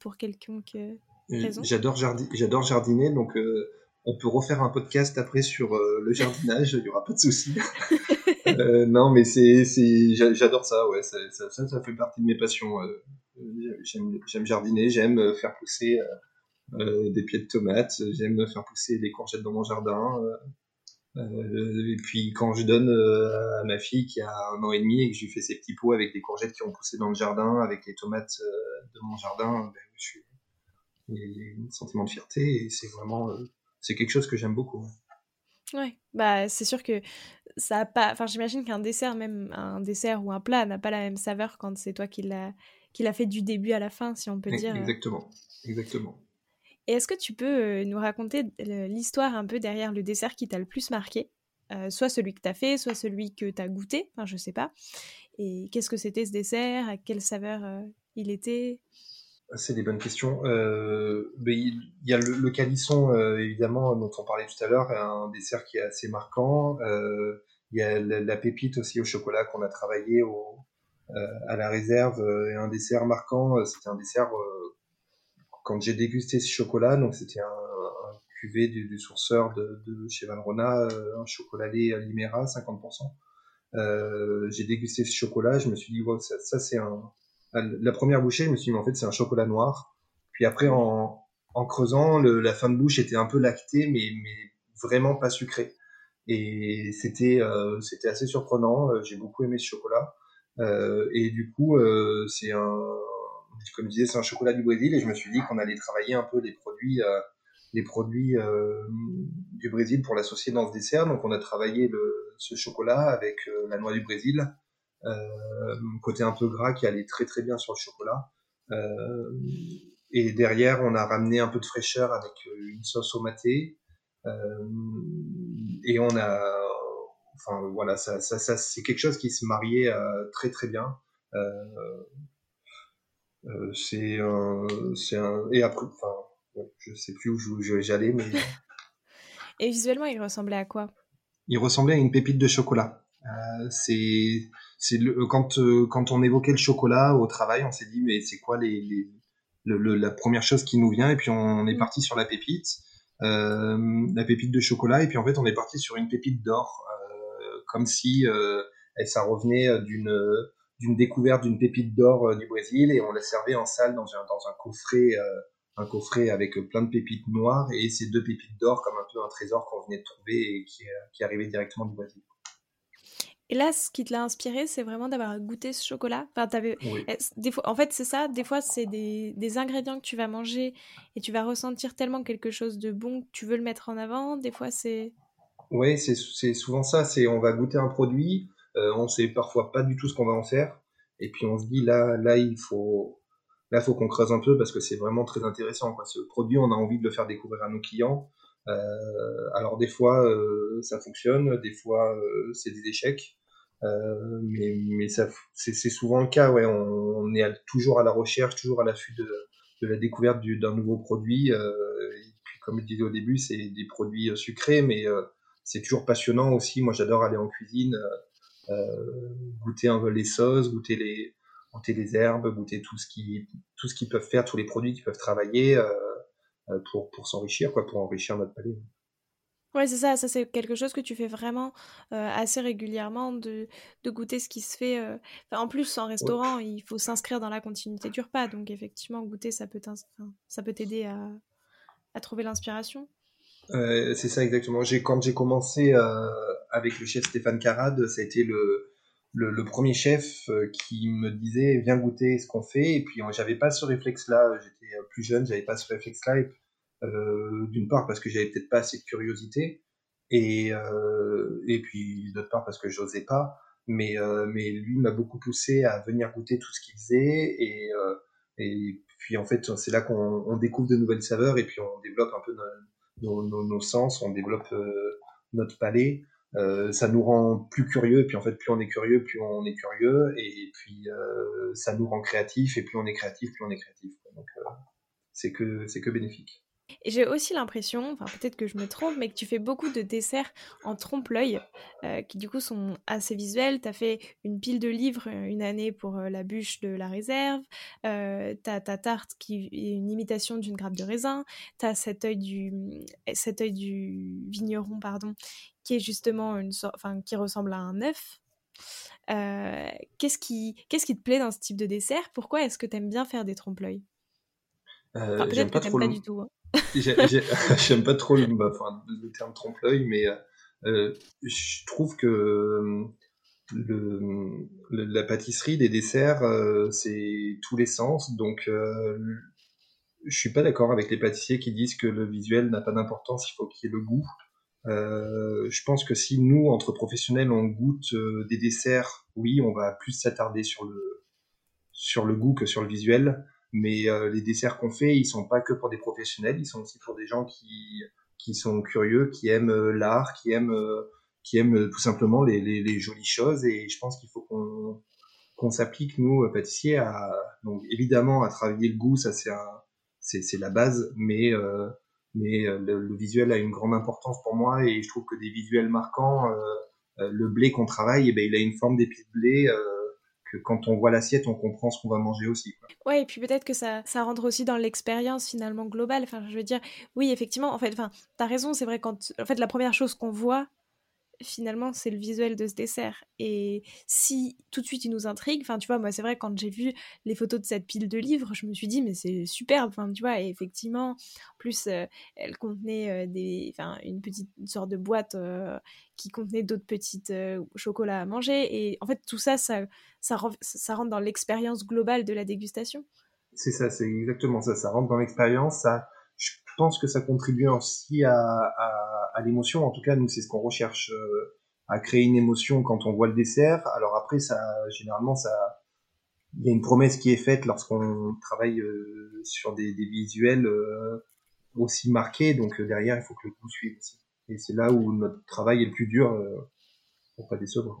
pour quelconque euh, raison? J'adore jardiner, donc euh, on peut refaire un podcast après sur le jardinage, il n'y aura pas de souci. non, mais c'est, j'adore ça, ouais, ça, ça, ça, fait partie de mes passions. j'aime jardiner, j'aime faire pousser des pieds de tomates, j'aime faire pousser des courgettes dans mon jardin. Euh, et puis quand je donne euh, à ma fille qui a un an et demi et que je lui fais ses petits pots avec des courgettes qui ont poussé dans le jardin, avec les tomates euh, de mon jardin, ben, je suis... il y a un sentiment de fierté et c'est vraiment c'est quelque chose que j'aime beaucoup. Ouais, bah c'est sûr que ça a pas. Enfin, j'imagine qu'un dessert, même un dessert ou un plat, n'a pas la même saveur quand c'est toi qui l'a qui l'a fait du début à la fin, si on peut dire. Exactement, exactement. Et est-ce que tu peux euh, nous raconter l'histoire un peu derrière le dessert qui t'a le plus marqué euh, Soit celui que t'as fait, soit celui que t'as goûté, enfin je sais pas. Et qu'est-ce que c'était ce dessert À quelle saveur euh, il était? C'est des bonnes questions. il y a le, calisson, évidemment, dont on parlait tout à l'heure, un dessert qui est assez marquant. il y a la, pépite aussi au chocolat qu'on a travaillé à la réserve, et un dessert marquant. C'était un dessert quand j'ai dégusté ce chocolat, donc c'était un, un cuvée du, sourceur de, de, chez Valrona, un chocolat lait Limera, 50%. j'ai dégusté ce chocolat, je me suis dit, ça, ça c'est un... La première bouchée, je me suis dit, en fait, c'est un chocolat noir. Puis après, en, creusant, la fin de bouche était un peu lactée, mais, mais vraiment pas sucré. Et c'était euh, assez surprenant. Euh, j'ai beaucoup aimé ce chocolat. Euh, et du coup, euh, c'est un, comme je disais, c'est un chocolat du Brésil. Et je me suis dit qu'on allait travailler un peu les produits, euh, les produits du Brésil pour l'associer dans ce dessert. Donc, on a travaillé le, ce chocolat avec la noix du Brésil, côté un peu gras qui allait très très bien sur le chocolat. et derrière, on a ramené un peu de fraîcheur avec une sauce au maté, euh, et on a, enfin voilà, ça, ça, ça c'est quelque chose qui se mariait euh, très très bien. Euh, c'est un, c'est un, et après, enfin, je sais plus où j'allais, mais. et visuellement, il ressemblait à quoi? Il ressemblait à une pépite de chocolat. Euh, c'est, c'est le, quand quand on évoquait le chocolat au travail, on s'est dit mais c'est quoi les, les le, la première chose qui nous vient? Et puis on est mmh. parti sur la pépite euh, la pépite de chocolat, et puis en fait on est parti sur une pépite d'or, euh, comme si euh, ça revenait d'une d'une découverte d'une pépite d'or du Brésil, et on la servait en salle dans un, dans un coffret un coffret avec plein de pépites noires et ces deux pépites d'or comme un peu un trésor qu'on venait de trouver et qui, qui arrivait directement du Brésil. Et là, ce qui te l'a inspiré, c'est vraiment d'avoir goûté ce chocolat? Enfin, avais... des fois, en fait, c'est ça. Des fois, c'est des, des, ingrédients que tu vas manger et tu vas ressentir tellement quelque chose de bon que tu veux le mettre en avant. Des fois, c'est. Oui, c'est souvent ça. C'est on va goûter un produit, euh, on sait parfois pas du tout ce qu'on va en faire, et puis on se dit là, là, il faut, là, faut qu'on creuse un peu parce que c'est vraiment très intéressant. Quoi. Ce produit, on a envie de le faire découvrir à nos clients. Euh, alors des fois, euh, ça fonctionne, des fois, euh, c'est des échecs. Euh, mais mais ça c'est souvent le cas ouais on, est toujours à la recherche toujours à l'affût de, de la découverte d'un nouveau produit euh, et puis comme je disais au début c'est des produits euh, sucrés mais euh, c'est toujours passionnant aussi moi j'adore aller en cuisine goûter un peu les sauces goûter les goûter les herbes goûter tout ce qui tout ce qu'ils peuvent faire tous les produits qui peuvent travailler pour pour s'enrichir quoi pour enrichir notre palais Ouais, c'est ça, ça c'est quelque chose que tu fais vraiment euh, assez régulièrement, de, de, goûter ce qui se fait. Euh... Enfin, en plus, en restaurant, il faut s'inscrire dans la continuité du repas, donc effectivement, goûter, ça peut ça peut t'aider à, à, trouver l'inspiration. Euh, c'est ça exactement. J'ai quand j'ai commencé euh, avec le chef Stéphane Carade, ça a été le, premier chef euh, qui me disait viens goûter ce qu'on fait. Et puis j'avais pas ce réflexe-là. J'étais plus jeune, j'avais pas ce réflexe-là. Euh, d'une part parce que j'avais peut-être pas assez de curiosité et euh, et puis d'autre part parce que j'osais pas mais euh, mais lui m'a beaucoup poussé à venir goûter tout ce qu'il faisait et et puis en fait c'est là qu'on on découvre de nouvelles saveurs et puis on développe un peu nos sens on développe notre palais euh, ça nous rend plus curieux, et puis en fait, plus on est curieux, plus on est curieux, et puis euh, ça nous rend créatifs, et plus on est créatif, plus on est créatif. Donc euh, c'est que c'est que bénéfique. J'ai aussi l'impression, enfin peut-être que je me trompe, mais que tu fais beaucoup de desserts en trompe-l'œil, euh, qui du coup sont assez visuels. Tu as fait une pile de livres euh, une année pour euh, la bûche de la réserve, euh, tu as ta tarte qui est une imitation d'une grappe de raisin, tu as cet œil du, cet œil du vigneron, pardon, qui est justement une sorte, enfin qui ressemble à un œuf. Qu'est-ce qui, qu'est-ce qui te plaît dans ce type de dessert? Pourquoi est-ce que tu aimes bien faire des trompe-l'œil? Enfin, Peut-être que tu pas du tout. Hein. J'aime pas trop le, bah, terme trompe-l'œil, mais euh, je trouve que euh, la pâtisserie, les desserts, euh, c'est tous les sens. Donc, euh, je suis pas d'accord avec les pâtissiers qui disent que le visuel n'a pas d'importance, il faut qu'il y ait le goût. Euh, je pense que si nous, entre professionnels, on goûte des desserts, oui, on va plus s'attarder sur le sur le goût que sur le visuel mais euh, les desserts qu'on fait, ils sont pas que pour des professionnels, ils sont aussi pour des gens qui qui sont curieux, qui aiment euh, l'art, qui aiment euh, qui aiment tout simplement les, les, les, jolies choses. Et je pense qu'il faut qu'on qu'on s'applique nous pâtissiers à donc évidemment à travailler le goût, ça c'est c'est c'est la base, mais mais le, visuel a une grande importance pour moi et je trouve que des visuels marquants, le blé qu'on travaille, eh ben il a une forme d'épi de blé quand on voit l'assiette, on comprend ce qu'on va manger aussi. Quoi. Ouais, et puis peut-être que ça, ça rentre aussi dans l'expérience finalement globale. Enfin, je veux dire, oui, effectivement, en fait, enfin, t'as raison, c'est vrai quand, en fait, la première chose qu'on voit, finalement, c'est le visuel de ce dessert. Et si tout de suite il nous intrigue, enfin, tu vois, moi, c'est vrai, quand j'ai vu les photos de cette pile de livres, je me suis dit, mais c'est superbe, enfin, tu vois, et effectivement, en plus, euh, elle contenait euh, des, enfin, une petite sorte de boîte euh, qui contenait d'autres petites chocolats à manger. Et en fait, tout ça, ça, ça, rentre dans l'expérience globale de la dégustation. C'est ça, c'est exactement ça, ça rentre dans l'expérience, je pense que ça contribue aussi à, l'émotion. En tout cas, nous, c'est ce qu'on recherche euh, à créer une émotion quand on voit le dessert. Alors après, ça, généralement, ça, il y a une promesse qui est faite lorsqu'on travaille euh, sur des, des visuels euh, aussi marqués. Donc derrière, il faut que le goût suive. Et c'est là où notre travail est le plus dur pour pas décevoir.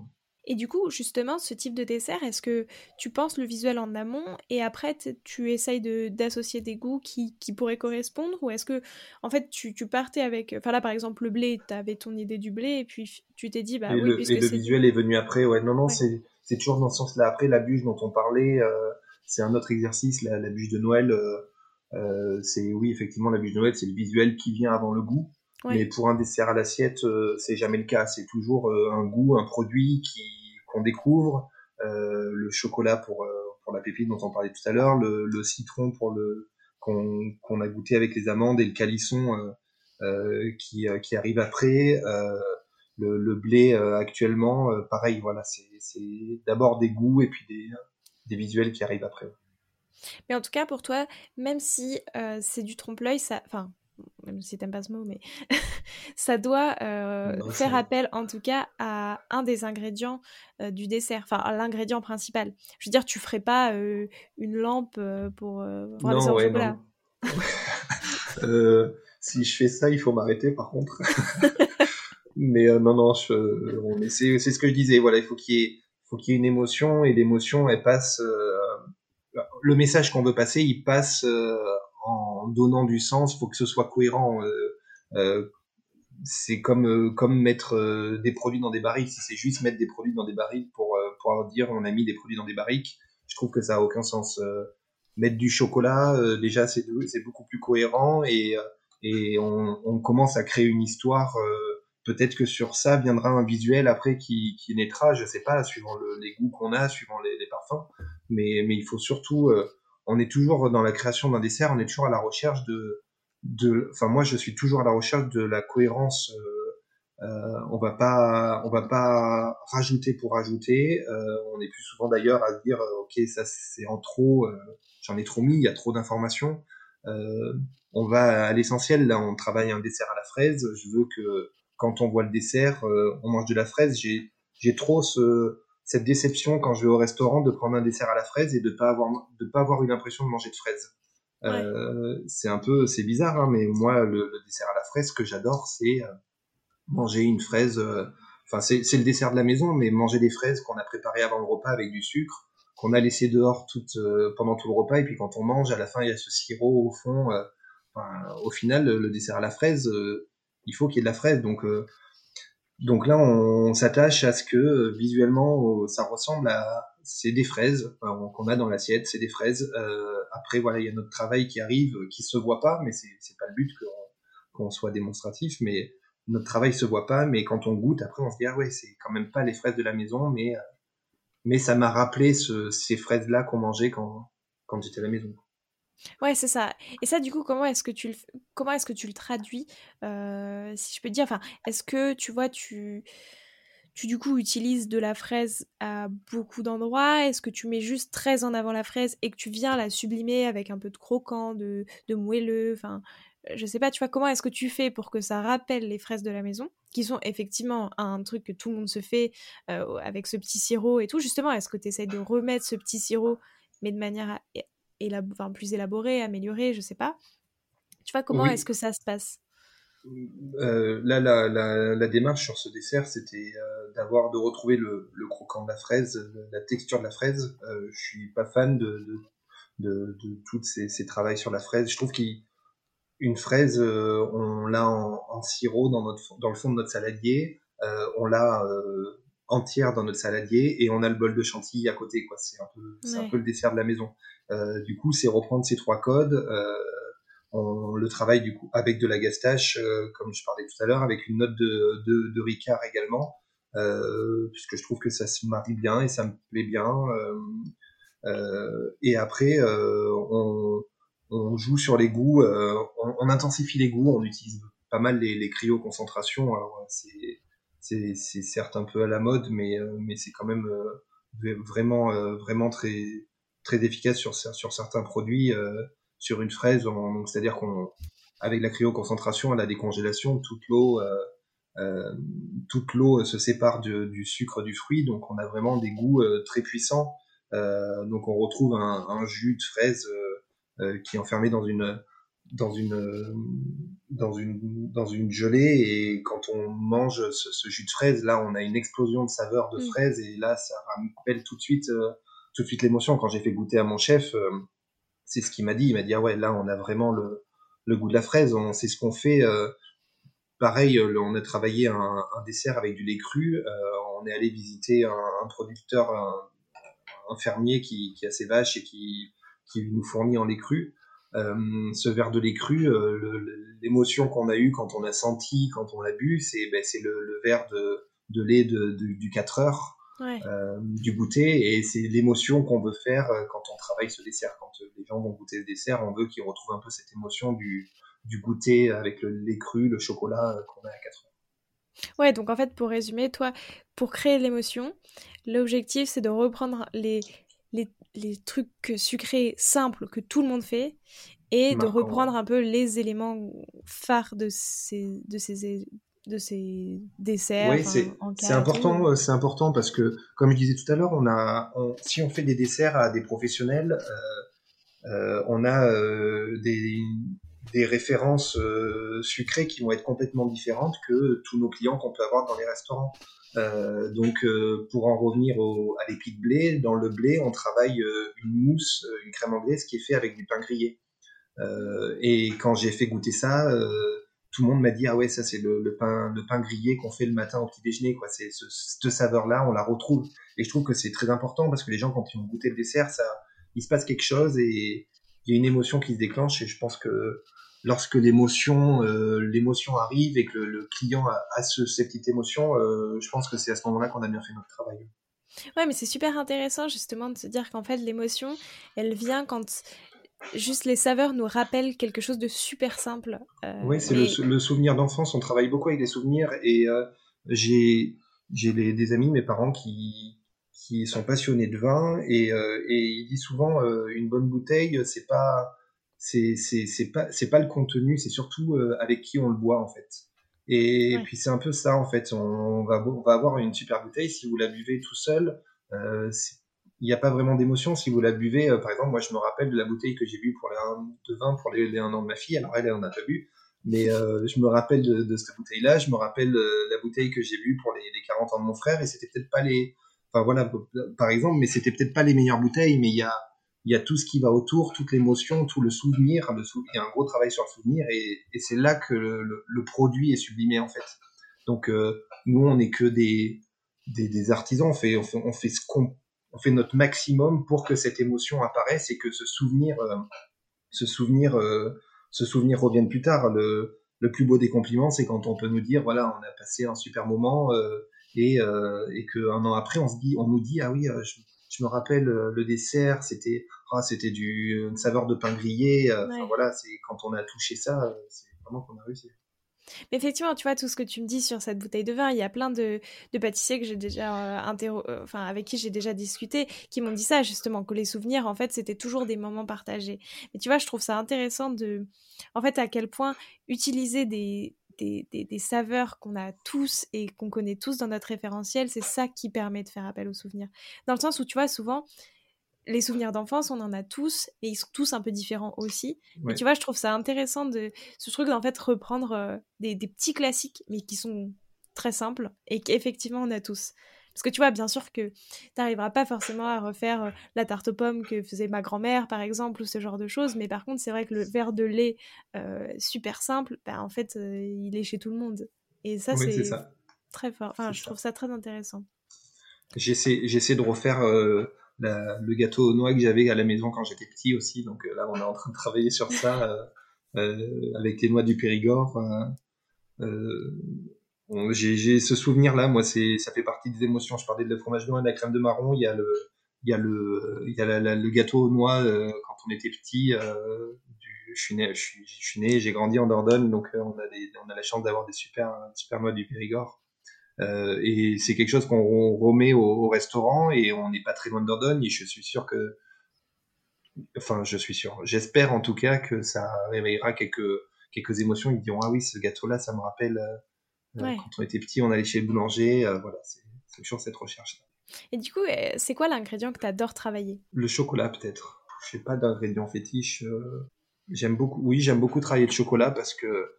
Et du coup, justement, ce type de dessert, est-ce que tu penses le visuel en amont et après tu essayes d'associer des goûts qui, qui, pourraient correspondre Ou est-ce que, en fait, tu, tu, partais avec. Enfin là, par exemple, le blé, tu avais ton idée du blé et puis tu t'es dit, bah et oui, le, puisque Et le visuel est venu après, ouais. Non, non, c'est toujours dans ce sens-là. Après, la bûche dont on parlait, euh, c'est un autre exercice, la, la bûche de Noël. Euh, euh, c'est oui, effectivement, la bûche de Noël, c'est le visuel qui vient avant le goût. Mais pour un dessert à l'assiette, euh, c'est jamais le cas. C'est toujours euh, un goût, un produit qui qu'on découvre. Euh, le chocolat pour pour la pépite dont on parlait tout à l'heure, le, citron pour le qu'on a goûté avec les amandes et le calisson qui qui arrive après. Le, blé actuellement, pareil, voilà, c'est d'abord des goûts et puis des, des visuels qui arrivent après. Mais en tout cas, pour toi, même si euh, c'est du trompe-l'œil, ça, enfin, même si t'aimes pas ce mot, mais ça doit euh, faire appel en tout cas à un des ingrédients euh, du dessert, enfin à l'ingrédient principal. Je veux dire, tu ferais pas euh, une lampe pour voir non, ouais. Non. si je fais ça, il faut m'arrêter par contre. mais non, non, je, c'est, c'est ce que je disais. Voilà, il faut qu'il y ait, faut qu'il y ait une émotion et l'émotion, elle passe. le message qu'on veut passer, il passe donnant du sens, faut que ce soit cohérent. Euh, euh, c'est comme euh, comme mettre des produits dans des barriques. Si c'est juste mettre des produits dans des barriques pour pour dire on a mis des produits dans des barriques, je trouve que ça a aucun sens. mettre du chocolat, déjà c'est c'est beaucoup plus cohérent et et on, commence à créer une histoire. Peut-être que sur ça viendra un visuel après qui, qui naîtra, je sais pas, suivant le, les goûts qu'on a, suivant les, les, parfums. Mais, mais il faut surtout on est toujours dans la création d'un dessert, on est toujours à la recherche de, enfin moi je suis toujours à la recherche de la cohérence. Euh, euh, on va pas, on va pas rajouter pour rajouter. Euh, on est plus souvent d'ailleurs à dire, ok ça c'est en trop, j'en ai trop mis, il y a trop d'informations. on va à l'essentiel. Là, on travaille un dessert à la fraise. Je veux que quand on voit le dessert, on mange de la fraise. J'ai, j'ai trop ce, cette déception quand je vais au restaurant de prendre un dessert à la fraise et de pas avoir de pas avoir une impression de manger de fraises. Euh, c'est un peu c'est bizarre hein, mais moi le, dessert à la fraise que j'adore c'est euh, manger une fraise euh, enfin c'est c'est le dessert de la maison mais manger des fraises qu'on a préparées avant le repas avec du sucre qu'on a laissé dehors toute pendant tout le repas et puis quand on mange à la fin il y a ce sirop au fond au final le, dessert à la fraise il faut qu'il y ait de la fraise donc donc là, on, s'attache à ce que euh, visuellement, euh, ça ressemble à c'est des fraises qu'on a dans l'assiette, c'est des fraises. Euh, après, voilà, il y a notre travail qui arrive, qui se voit pas, mais c'est pas le but qu'on soit démonstratif, mais notre travail se voit pas, mais quand on goûte, après, on se dit ah ouais, c'est quand même pas les fraises de la maison, mais mais ça m'a rappelé ce, ces fraises là qu'on mangeait quand quand j'étais à la maison. Ouais, c'est ça. Et ça, du coup, comment est-ce que tu le, comment est-ce que tu le traduis, euh, si je peux dire, enfin, est-ce que tu vois, tu, du coup utilises de la fraise à beaucoup d'endroits? Est-ce que tu mets juste très en avant la fraise et que tu viens la sublimer avec un peu de croquant, de, moelleux? Enfin, je sais pas, tu vois, comment est-ce que tu fais pour que ça rappelle les fraises de la maison, qui sont effectivement un truc que tout le monde se fait euh, avec ce petit sirop et tout? Justement, est-ce que tu essayes de remettre ce petit sirop, mais de manière à enfin, plus élaboré, amélioré, je sais pas. Tu vois, comment est-ce que ça se passe? Euh, là, la, la, la, démarche sur ce dessert, c'était euh, d'avoir de retrouver le, le, croquant de la fraise, la texture de la fraise. Euh, je suis pas fan de, de, de, de toutes ces, ces travails sur la fraise. Je trouve qu'une fraise, euh, on l'a en, en, sirop dans, notre, dans le fond de notre saladier, on l'a entière dans notre saladier et on a le bol de chantilly à côté. quoi. C'est un, peu, un peu le dessert de la maison. Euh, du coup, c'est reprendre ces trois codes. Euh, on le travaille du coup avec de la gastache, euh, comme je parlais tout à l'heure, avec une note de, de, de Ricard également, puisque je trouve que ça se marie bien et ça me plaît bien. et après, on, on, joue sur les goûts, on, on, intensifie les goûts, on utilise pas mal les, les cryo-concentrations. Alors, c'est c'est certes un peu à la mode, mais, euh, mais c'est quand même euh, vraiment, euh, vraiment très, très efficace sur, sur certains produits. sur une fraise, c'est-à-dire qu'on, avec la cryoconcentration, à la décongélation, toute l'eau, euh, toute l'eau se sépare du, du, sucre du fruit, donc on a vraiment des goûts très puissants. Euh, donc on retrouve un, un jus de fraise qui est enfermé dans une dans une dans une dans une gelée et quand on mange ce, jus de fraise là on a une explosion de saveur de mm. fraise et là ça rappelle tout de suite euh, tout de suite l'émotion. Quand j'ai fait goûter à mon chef euh, c'est ce qu'il m'a dit. Il m'a dit ah ouais là on a vraiment le, le goût de la fraise. On c'est ce qu'on fait euh, pareil on a travaillé un, un, dessert avec du lait cru. On est allé visiter un, un producteur un, un, fermier qui, qui a ses vaches et qui qui nous fournit en lait cru. euh, ce verre de lait cru, euh, l'émotion qu'on a eue quand on a senti, quand on l'a bu, c'est ben, le, le verre de, de lait de, de, du 4 heures. Ouais. Euh, du goûter et c'est l'émotion qu'on veut faire euh, quand on travaille ce dessert. Quand euh, les gens vont goûter le dessert, on veut qu'ils retrouvent un peu cette émotion du, du goûter avec le lait cru, le chocolat qu'on a à 4 heures. Ouais, donc en fait, pour résumer, toi, pour créer l'émotion, l'objectif c'est de reprendre les, les, trucs sucrés simples que tout le monde fait et de reprendre un peu les éléments phares de ces, de ces, de ces desserts. Oui, c'est important, c'est important parce que, comme je disais tout à l'heure, on a, si on fait des desserts à des professionnels, euh, euh, on a euh, des, des références sucrées qui vont être complètement différentes que tous nos clients qu'on peut avoir dans les restaurants. Euh, donc, euh, pour en revenir au, à l'épi de blé, dans le blé, on travaille euh, une mousse, une crème anglaise qui est faite avec du pain grillé. et quand j'ai fait goûter ça, tout le monde m'a dit ah ouais ça c'est le, le, pain le pain grillé qu'on fait le matin au petit déjeuner quoi. C'est ce, cette saveur là, on la retrouve. Et je trouve que c'est très important parce que les gens quand ils ont goûté le dessert, ça, il se passe quelque chose et il y a une émotion qui se déclenche. Et je pense que lorsque l'émotion euh, l'émotion arrive et que le, client a, ce, ces petites émotions, euh, je pense que c'est à ce moment-là qu'on a bien fait notre travail. Ouais, mais c'est super intéressant justement de se dire qu'en fait l'émotion, elle vient quand juste les saveurs nous rappellent quelque chose de super simple. Euh, oui, c'est le, souvenir d'enfance. On travaille beaucoup avec des souvenirs et j'ai j'ai des amis, mes parents qui qui sont passionnés de vin et, et ils disent souvent une bonne bouteille, c'est pas c'est c'est pas c'est pas le contenu, c'est surtout euh, avec qui on le boit en fait. Et puis c'est un peu ça en fait. On va on va avoir une super bouteille si vous la buvez tout seul. Euh, il n'y a pas vraiment d'émotion si vous la buvez. Euh, par exemple, moi je me rappelle de la bouteille que j'ai bu pour les de vin pour les, an de ma fille. Alors elle, elle en a pas bu, mais euh, je me rappelle de, de cette bouteille-là. Je me rappelle la bouteille que j'ai bu pour les, les 40 ans de mon frère et c'était peut-être pas les, enfin voilà, par exemple, mais c'était peut-être pas les meilleures bouteilles, mais il y a il y a tout ce qui va autour, toute l'émotion, tout le souvenir. Le il y a un gros travail sur le souvenir et, c'est là que le, produit est sublimé en fait. Donc euh, nous, on n'est que des, des, des, artisans. On fait, on fait, on fait ce qu'on, on fait notre maximum pour que cette émotion apparaisse et que ce souvenir, euh, ce souvenir, euh, ce souvenir revienne plus tard. Le, le plus beau des compliments, c'est quand on peut nous dire voilà, on a passé un super moment et, et qu'un an après, on se dit, on nous dit ah oui, je, je me rappelle euh, le dessert, c'était ah, c'était du une saveur de pain grillé. Euh, voilà, c'est quand on a touché ça, euh, c'est vraiment qu'on a réussi. Mais effectivement, tu vois, tout ce que tu me dis sur cette bouteille de vin, il y a plein de, de pâtissiers que j'ai déjà enfin, avec qui j'ai déjà discuté, qui m'ont dit ça, justement, que les souvenirs, en fait, c'était toujours des moments partagés. Mais tu vois, je trouve ça intéressant de, en fait, à quel point utiliser des, des, saveurs qu'on a tous et qu'on connaît tous dans notre référentiel, c'est ça qui permet de faire appel aux souvenirs. Dans le sens où, tu vois, souvent, les souvenirs d'enfance, on en a tous, et ils sont tous un peu différents aussi. Mais tu vois, je trouve ça intéressant de ce truc d'en fait reprendre euh, des, des, petits classiques, mais qui sont très simples, et qu'effectivement on a tous. Parce que tu vois, bien sûr que tu n'arriveras pas forcément à refaire euh, la tarte aux pommes que faisait ma grand-mère, par exemple, ou ce genre de choses. Mais par contre, c'est vrai que le verre de lait euh, super simple, bah, en fait, euh, il est chez tout le monde. Et ça, c'est très fort. Enfin, je trouve ça très intéressant. J'essaie, j'essaie de refaire le gâteau aux noix que j'avais à la maison quand j'étais petit aussi. Donc là, on est en train de travailler sur ça avec les noix du Périgord. J'ai ce souvenir là, moi, c'est ça fait partie des émotions. Je parlais de la fromage noix et de la crème de marron. Il y a le il y a le il y a le gâteau aux noix quand on était petit. Du, je suis né, je suis, né, j'ai grandi en Dordogne, donc on a on a la chance d'avoir des super super noix du Périgord. Euh, et c'est quelque chose qu'on remet au, restaurant et on n'est pas très loin de Dordogne et je suis sûr que, enfin je suis sûr, j'espère en tout cas que ça réveillera quelques, quelques émotions. Ils diront ah oui ce gâteau-là ça me rappelle euh, euh, quand on était petit on allait chez le boulanger. voilà c'est toujours cette recherche. -là. Et du coup c'est quoi l'ingrédient que tu adores travailler? Le chocolat peut-être. Je sais pas d'ingrédient fétiche. j'aime beaucoup, oui j'aime beaucoup travailler le chocolat parce que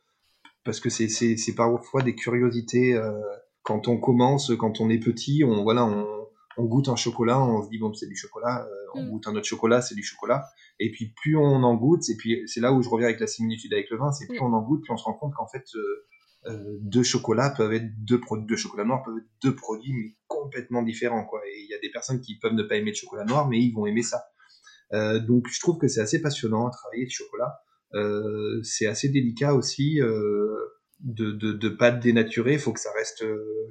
parce que c'est parfois des curiosités quand on commence, quand on est petit, on voilà, on, on goûte un chocolat, on se dit bon c'est du chocolat, euh, on mm. goûte un autre chocolat, c'est du chocolat. Et puis plus on en goûte, et puis c'est là où je reviens avec la similitude avec le vin, c'est plus mm. on en goûte, plus on se rend compte qu'en fait euh, euh, deux chocolats peuvent être deux produits, deux chocolats noirs peuvent être deux produits mais complètement différents quoi. Et il y a des personnes qui peuvent ne pas aimer le chocolat noir, mais ils vont aimer ça. Euh, donc je trouve que c'est assez passionnant à travailler le chocolat. Euh, c'est assez délicat aussi. De, de, de pas dénaturer. Il faut que ça reste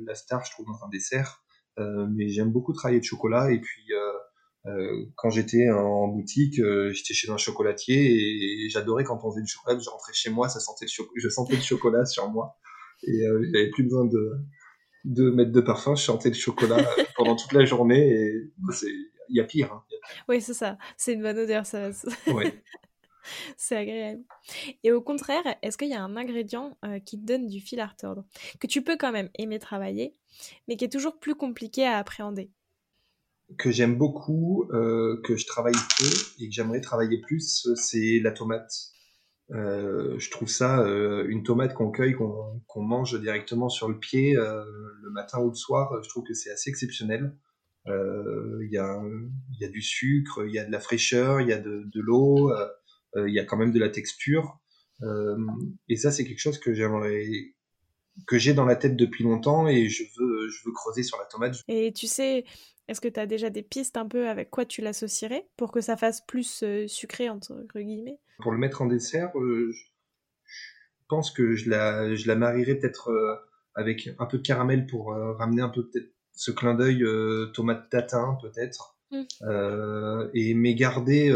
la star, je trouve, dans un dessert. Mais j'aime beaucoup travailler de chocolat. Et puis, quand j'étais en boutique, j'étais chez un chocolatier et, j'adorais quand on faisait du chocolat. Je rentrais chez moi, ça sentait je sentais le chocolat sur moi. Et j'avais plus besoin de, de mettre de parfum. Je sentais le chocolat pendant toute la journée. Et il y a pire. Hein, Oui, c'est ça. C'est une bonne odeur, ça. C'est agréable. Et au contraire, est-ce qu'il y a un ingrédient euh, qui te donne du fil à retordre, que tu peux quand même aimer travailler, mais qui est toujours plus compliqué à appréhender? Que j'aime beaucoup, euh, que je travaille peu et que j'aimerais travailler plus, c'est la tomate. Euh, je trouve ça, une tomate qu'on cueille, qu'on mange directement sur le pied le matin ou le soir, je trouve que c'est assez exceptionnel. Il y, a, du sucre, il y a de la fraîcheur, il y a de, l'eau. Euh, il y a quand même de la texture. Euh, et ça, c'est quelque chose que j'aimerais que j'ai dans la tête depuis longtemps et je veux creuser sur la tomate. Et tu sais, est-ce que tu as déjà des pistes un peu avec quoi tu l'associerais pour que ça fasse plus euh, sucré, entre guillemets? Pour le mettre en dessert, je pense que je la, je la marierais peut-être avec un peu de caramel pour ramener un peu peut-être ce clin d'œil tomate tatin peut-être. Mmh. et mais garder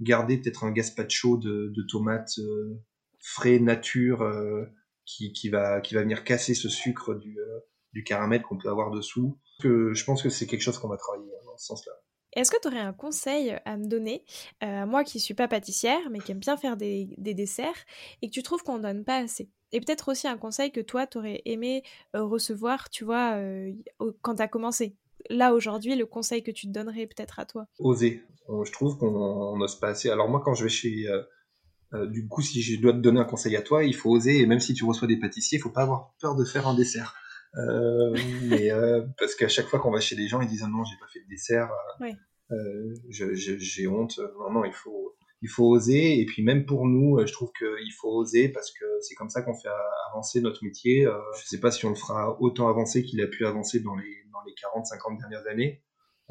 garder peut-être un gazpacho de, de tomates euh, frais nature euh, qui, qui, va, qui va venir casser ce sucre du, euh, du caramel qu'on peut avoir dessous. Que, je pense que c'est quelque chose qu'on va travailler dans ce sens-là. Est-ce que tu aurais un conseil à me donner, moi qui suis pas pâtissière, mais qui aime bien faire des, des desserts, et que tu trouves qu'on donne pas assez? Et peut-être aussi un conseil que toi, tu aurais aimé recevoir, tu vois, quand tu as commencé. Là, aujourd'hui, le conseil que tu te donnerais peut-être à toi Oser je trouve qu'on n'ose pas assez. Alors moi, quand je vais chez... Euh, euh, du coup, si je dois te donner un conseil à toi, il faut oser, et même si tu reçois des pâtissiers, il faut pas avoir peur de faire un dessert. Euh, mais, parce qu'à chaque fois qu'on va chez des gens, ils disent ah non, j'ai pas fait de dessert, j'ai honte. Non, non, il faut, il faut oser. Et puis même pour nous, je trouve qu'il faut oser parce que c'est comme ça qu'on fait avancer notre métier. je sais pas si on le fera autant avancer qu'il a pu avancer dans les, dans les 40, 50 dernières années.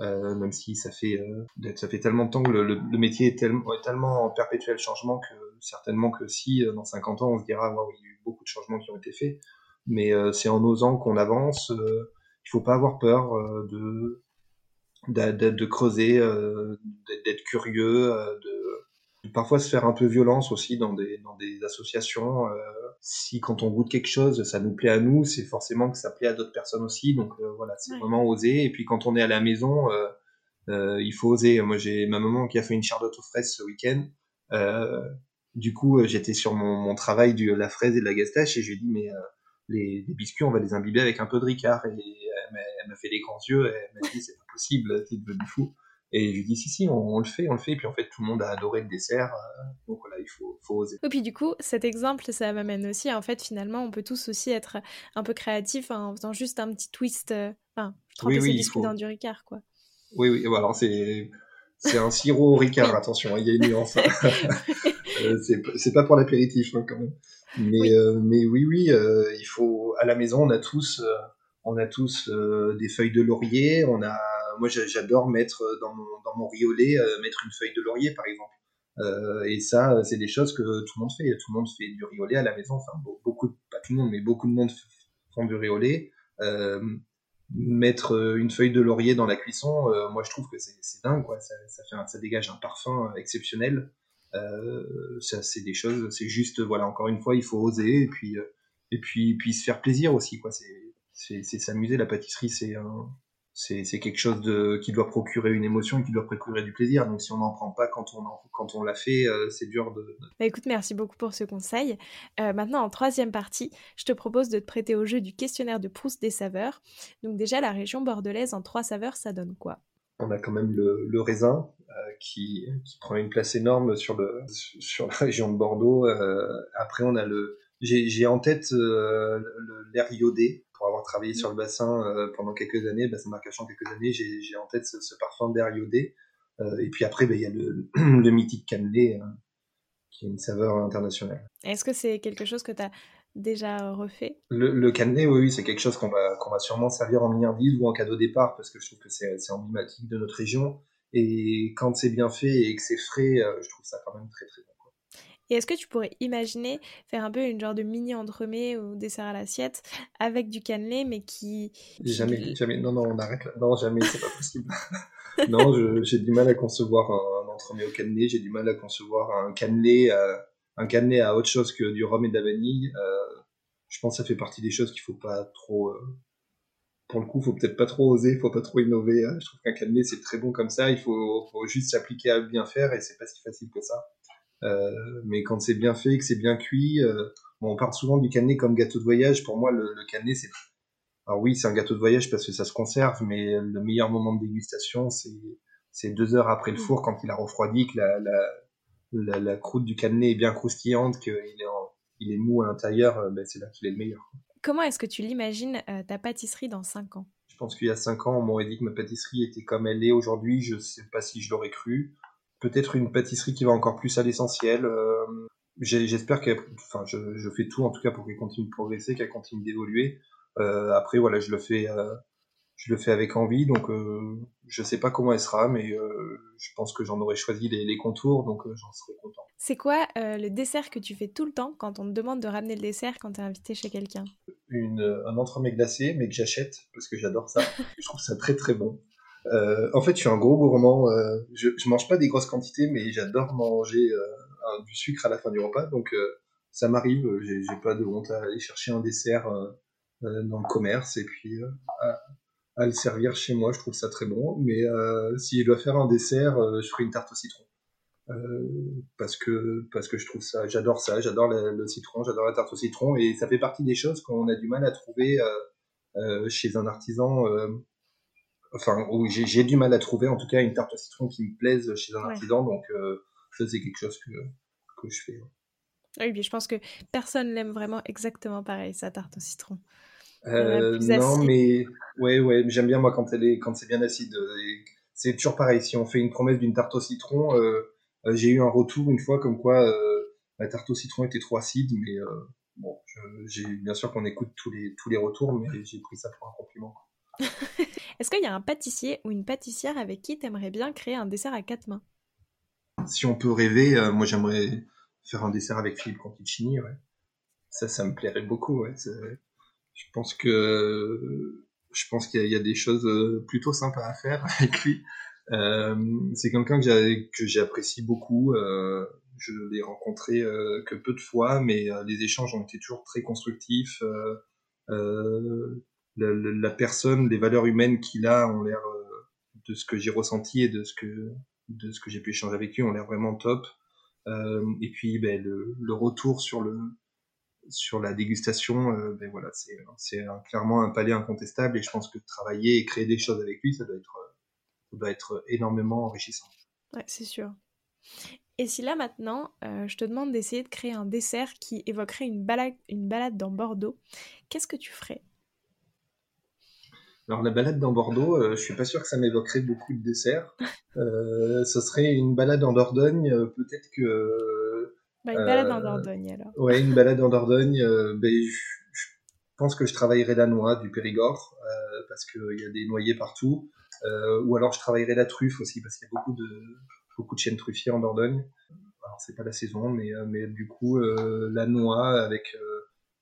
Euh, même si ça fait euh, ça fait tellement de temps que le, le, métier est tellement, est tellement en perpétuel changement que certainement que si euh, dans 50 ans on se dira waouh il y a eu beaucoup de changements qui ont été faits mais c'est en osant qu'on avance il faut pas avoir peur de, de, de creuser d'être curieux de parfois se faire un peu violence aussi dans des dans des associations si quand on goûte quelque chose, ça nous plaît à nous, c'est forcément que ça plaît à d'autres personnes aussi. Donc euh, voilà, c'est vraiment oser. Et puis quand on est à la maison, euh, euh, il faut oser. Moi, j'ai ma maman qui a fait une charlotte aux fraises ce week-end. du coup, j'étais sur mon, mon, travail de la fraise et de la gastache et je lui ai dit mais les, les, biscuits, on va les imbiber avec un peu de ricard. Et elle m'a fait des grands yeux. Et elle m'a dit c'est pas possible, t'es devenu fou. Et je lui dis si si on, le fait, on le fait. Et puis en fait tout le monde a adoré le dessert. Euh, donc voilà, il faut, faut oser. Et puis du coup cet exemple ça m'amène aussi en fait finalement on peut tous aussi être un peu créatifs en faisant juste un petit twist. Euh, enfin, tremper oui, oui, dans du Ricard quoi. Oui oui alors c'est c'est un sirop Ricard attention il y a une nuance. Euh, c'est pas pour l'apéritif hein, quand même. Mais oui. mais oui oui il faut à la maison on a tous on a tous des feuilles de laurier. On a, moi, j'adore mettre dans mon, dans mon riolet, mettre une feuille de laurier, par exemple. et ça, c'est des choses que tout le monde fait. Tout le monde fait du riolet à la maison. Enfin, beaucoup, pas tout le monde, mais beaucoup de monde font du riolet. mettre une feuille de laurier dans la cuisson, moi je trouve que c'est dingue, quoi. Ça, ça, fait ça dégage un parfum exceptionnel. Euh, ça, c'est des choses, c'est juste, voilà, encore une fois, il faut oser et puis, euh, et puis, puis se faire plaisir aussi, quoi. C'est, s'amuser. La pâtisserie, c'est c'est, c'est quelque chose de, qui doit procurer une émotion, qui doit procurer du plaisir. Donc si on n'en prend pas quand on, quand on l'a fait, euh, c'est dur de... Bah écoute, merci beaucoup pour ce conseil. maintenant, en troisième partie, je te propose de te prêter au jeu du questionnaire de Proust des saveurs. Donc déjà, la région bordelaise en trois saveurs, ça donne quoi? On a quand même le, le raisin, euh, qui, qui, prend une place énorme sur, le, sur la région de Bordeaux. Euh, après, on a le, j'ai en tête euh, l'air iodé pour avoir travaillé sur le bassin pendant quelques années, le bassin d'Arcachon quelques années. J'ai en tête ce, parfum d'air iodé. et puis après, ben, il y a le, le mythique cannelé qui est une saveur internationale. Est-ce que c'est quelque chose que tu as déjà refait Le, le cannelé, oui, c'est quelque chose qu'on va, qu'on va sûrement servir en mignardise ou en cadeau départ parce que je trouve que c'est emblématique de notre région. Et quand c'est bien fait et que c'est frais, euh, je trouve ça quand même très très bon. Et est-ce que tu pourrais imaginer faire un peu une genre de mini entremets ou dessert à l'assiette avec du cannelé, mais qui... Jamais, jamais. Non, non, on arrête là. Non, jamais, c'est pas possible. non, j'ai du mal à concevoir un, entremets au cannelé. J'ai du mal à concevoir un cannelé, à, un cannelé à autre chose que du rhum et de la vanille. Euh, je pense que ça fait partie des choses qu'il faut pas trop euh, pour le coup, faut peut-être pas trop oser, faut pas trop innover. Hein. Je trouve qu'un cannelé c'est très bon comme ça. Il faut, faut juste s'appliquer à bien faire et c'est pas si facile que ça. Euh, mais quand c'est bien fait, que c'est bien cuit, euh, bon, on parle souvent du cannelé comme gâteau de voyage. Pour moi, le, le cannelé c'est, alors oui, c'est un gâteau de voyage parce que ça se conserve, mais le meilleur moment de dégustation, c'est deux heures après le mm. four quand il a refroidi, que la, la, la, la croûte du cannelé est bien croustillante, qu'il est en, il est mou à l'intérieur, euh, ben c'est là qu'il est le meilleur. Comment est-ce que tu l'imagines euh, ta pâtisserie dans 5 ans? Je pense qu'il y a 5 ans, on m'aurait dit que ma pâtisserie était comme elle est aujourd'hui. Je ne sais pas si je l'aurais cru. Peut-être une pâtisserie qui va encore plus à l'essentiel. Euh, j'espère qu'elle, enfin, je, fais tout en tout cas pour qu'elle continue de progresser, qu'elle continue d'évoluer. Euh, après, voilà, je le fais, je le fais avec envie. Donc, je sais pas comment elle sera, mais je pense que j'en aurais choisi les, les contours, donc j'en serais content. C'est quoi euh, le dessert que tu fais tout le temps quand on te demande de ramener le dessert quand tu es invité chez quelqu'un? Euh, Un entremets glacé, mais que j'achète parce que j'adore ça. je trouve ça très très bon. Euh, en fait, je suis un gros gourmand. je, je mange pas des grosses quantités, mais j'adore manger du sucre à la fin du repas. Donc, ça m'arrive. J'ai pas de honte à aller chercher un dessert dans le commerce et puis à, à, le servir chez moi. Je trouve ça très bon. Mais si je dois faire un dessert, je ferai une tarte au citron. Euh, parce que parce que je trouve ça, j'adore ça, j'adore le, citron, j'adore la tarte au citron et ça fait partie des choses qu'on a du mal à trouver euh, euh, chez un artisan. enfin, j'ai du mal à trouver en tout cas une tarte au citron qui me plaise chez un artisan, donc ça c'est quelque chose que que je fais. Oui, puis je pense que personne l'aime vraiment exactement pareil sa tarte au citron. Non, mais ouais, ouais, j'aime bien moi quand elle est, quand c'est bien acide. C'est toujours pareil. Si on fait une promesse d'une tarte au citron, euh, j'ai eu un retour une fois comme quoi euh, la tarte au citron était trop acide, mais euh, bon, j'ai bien sûr qu'on écoute tous les tous les retours, mais j'ai pris ça pour un compliment. Est-ce qu'il y a un pâtissier ou une pâtissière avec qui tu aimerais bien créer un dessert à quatre mains? Si on peut rêver, moi j'aimerais faire un dessert avec Philippe Conticini, ouais. Ça, ça me plairait beaucoup, ouais. Je pense que je pense qu'il y, a des choses plutôt sympas à faire avec lui. Euh, c'est quelqu'un que j'apprécie beaucoup. Euh, je l'ai rencontré euh, que peu de fois, mais les échanges ont été toujours très constructifs. La, la, personne, les valeurs humaines qu'il a ont l'air de ce que j'ai ressenti et de ce que de ce que j'ai pu échanger avec lui ont l'air vraiment top. Euh, et puis ben, le, le, retour sur le sur la dégustation, euh, ben voilà, c'est clairement un palais incontestable et je pense que travailler et créer des choses avec lui, ça doit être ça doit être énormément enrichissant. Ouais, c'est sûr. Et si là maintenant, euh, je te demande d'essayer de créer un dessert qui évoquerait une balade, une balade dans Bordeaux, qu'est-ce que tu ferais? Alors la balade dans Bordeaux, euh, je suis pas sûr que ça m'évoquerait beaucoup de desserts. Euh, ce serait une balade en Dordogne, peut-être que. Bah, une balade en Dordogne alors. Ouais, une balade en Dordogne. Ben, pense que je travaillerai la noix du Périgord parce qu'il y a des noyers partout. ou alors je travaillerai la truffe aussi parce qu'il y a beaucoup de beaucoup de chênes truffiers en Dordogne. Alors c'est pas la saison, mais mais du coup la noix avec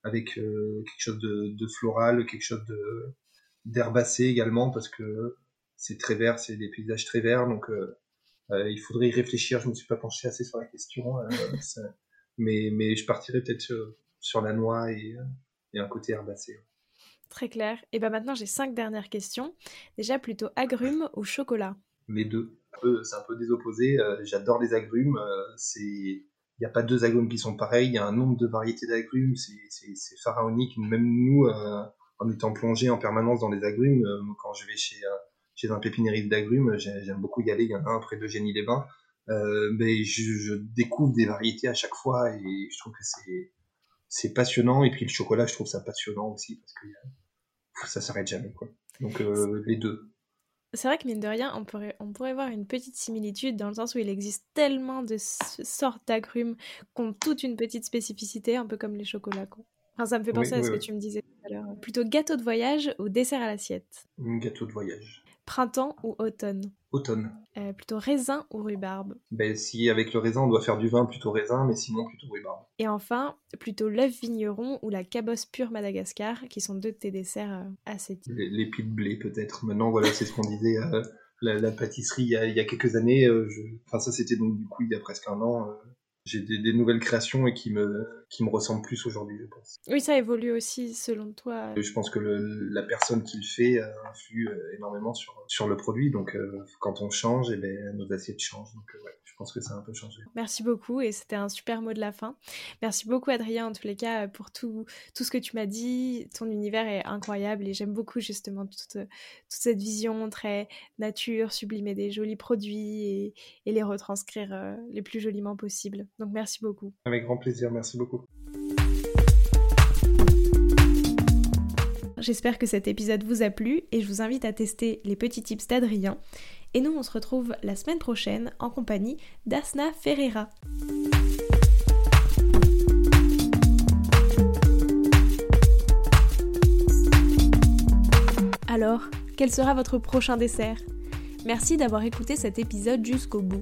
avec quelque chose de, de, floral, quelque chose d'herbacé également parce que c'est très vert, c'est des paysages très verts, donc euh, euh, il faudrait y réfléchir. Je ne me suis pas penché assez sur la question, euh, mais, mais je partirais peut-être sur, la noix et, et, un côté herbacé. Très clair. Et ben maintenant j'ai cinq dernières questions. Déjà plutôt agrumes ou chocolat? Les deux. C'est un peu des opposés. J'adore les agrumes. c'est il n'y a pas deux agrumes qui sont pareils, il y a un nombre de variétés d'agrumes, c'est pharaonique. Même nous, en étant plongé en permanence dans les agrumes, quand je vais chez, chez un pépiniériste d'agrumes, j'aime beaucoup y aller, il y en a un près de Génie les Bains. Euh, mais je, découvre des variétés à chaque fois et je trouve que c'est c'est passionnant et puis le chocolat je trouve ça passionnant aussi parce que ça s'arrête jamais quoi. Donc euh, les deux. C'est vrai que mine de rien, on pourrait, on pourrait voir une petite similitude dans le sens où il existe tellement de sortes d'agrumes qui ont toute une petite spécificité, un peu comme les chocolats. Quoi. Enfin, ça me fait penser à ce que tu me disais tout à l'heure. Plutôt gâteau de voyage ou dessert à l'assiette? Gâteau de voyage. Printemps ou automne Automne. Euh, plutôt raisin ou rhubarbe ben, Si avec le raisin on doit faire du vin, plutôt raisin, mais sinon plutôt rhubarbe. Et enfin, plutôt l'œuf vigneron ou la cabosse pure Madagascar, qui sont deux de tes desserts euh, assez Les, les de blé peut-être. Maintenant voilà, c'est ce qu'on disait. Euh, la, pâtisserie il y, a, quelques années, enfin ça c'était donc du coup il y a presque un an, j'ai des, nouvelles créations et qui me, qui me ressemblent plus aujourd'hui, je pense. Oui, ça évolue aussi selon toi. Je pense que la personne qui le fait influe euh, énormément sur, sur le produit. Donc, euh, quand on change, et eh ben, nos assiettes changent. Donc, euh, je pense que ça a un peu changé. Merci beaucoup et c'était un super mot de la fin. Merci beaucoup, Adrien, en tous les cas, pour tout, tout ce que tu m'as dit. Ton univers est incroyable et j'aime beaucoup justement toute, toute cette vision très nature, sublimer des jolis produits et, et les retranscrire les plus joliment possible. Donc merci beaucoup. Avec grand plaisir, merci beaucoup. J'espère que cet épisode vous a plu et je vous invite à tester les petits tips d'Adrien. Et nous, on se retrouve la semaine prochaine en compagnie d'Asna Ferreira. Alors, quel sera votre prochain dessert? Merci d'avoir écouté cet épisode jusqu'au bout.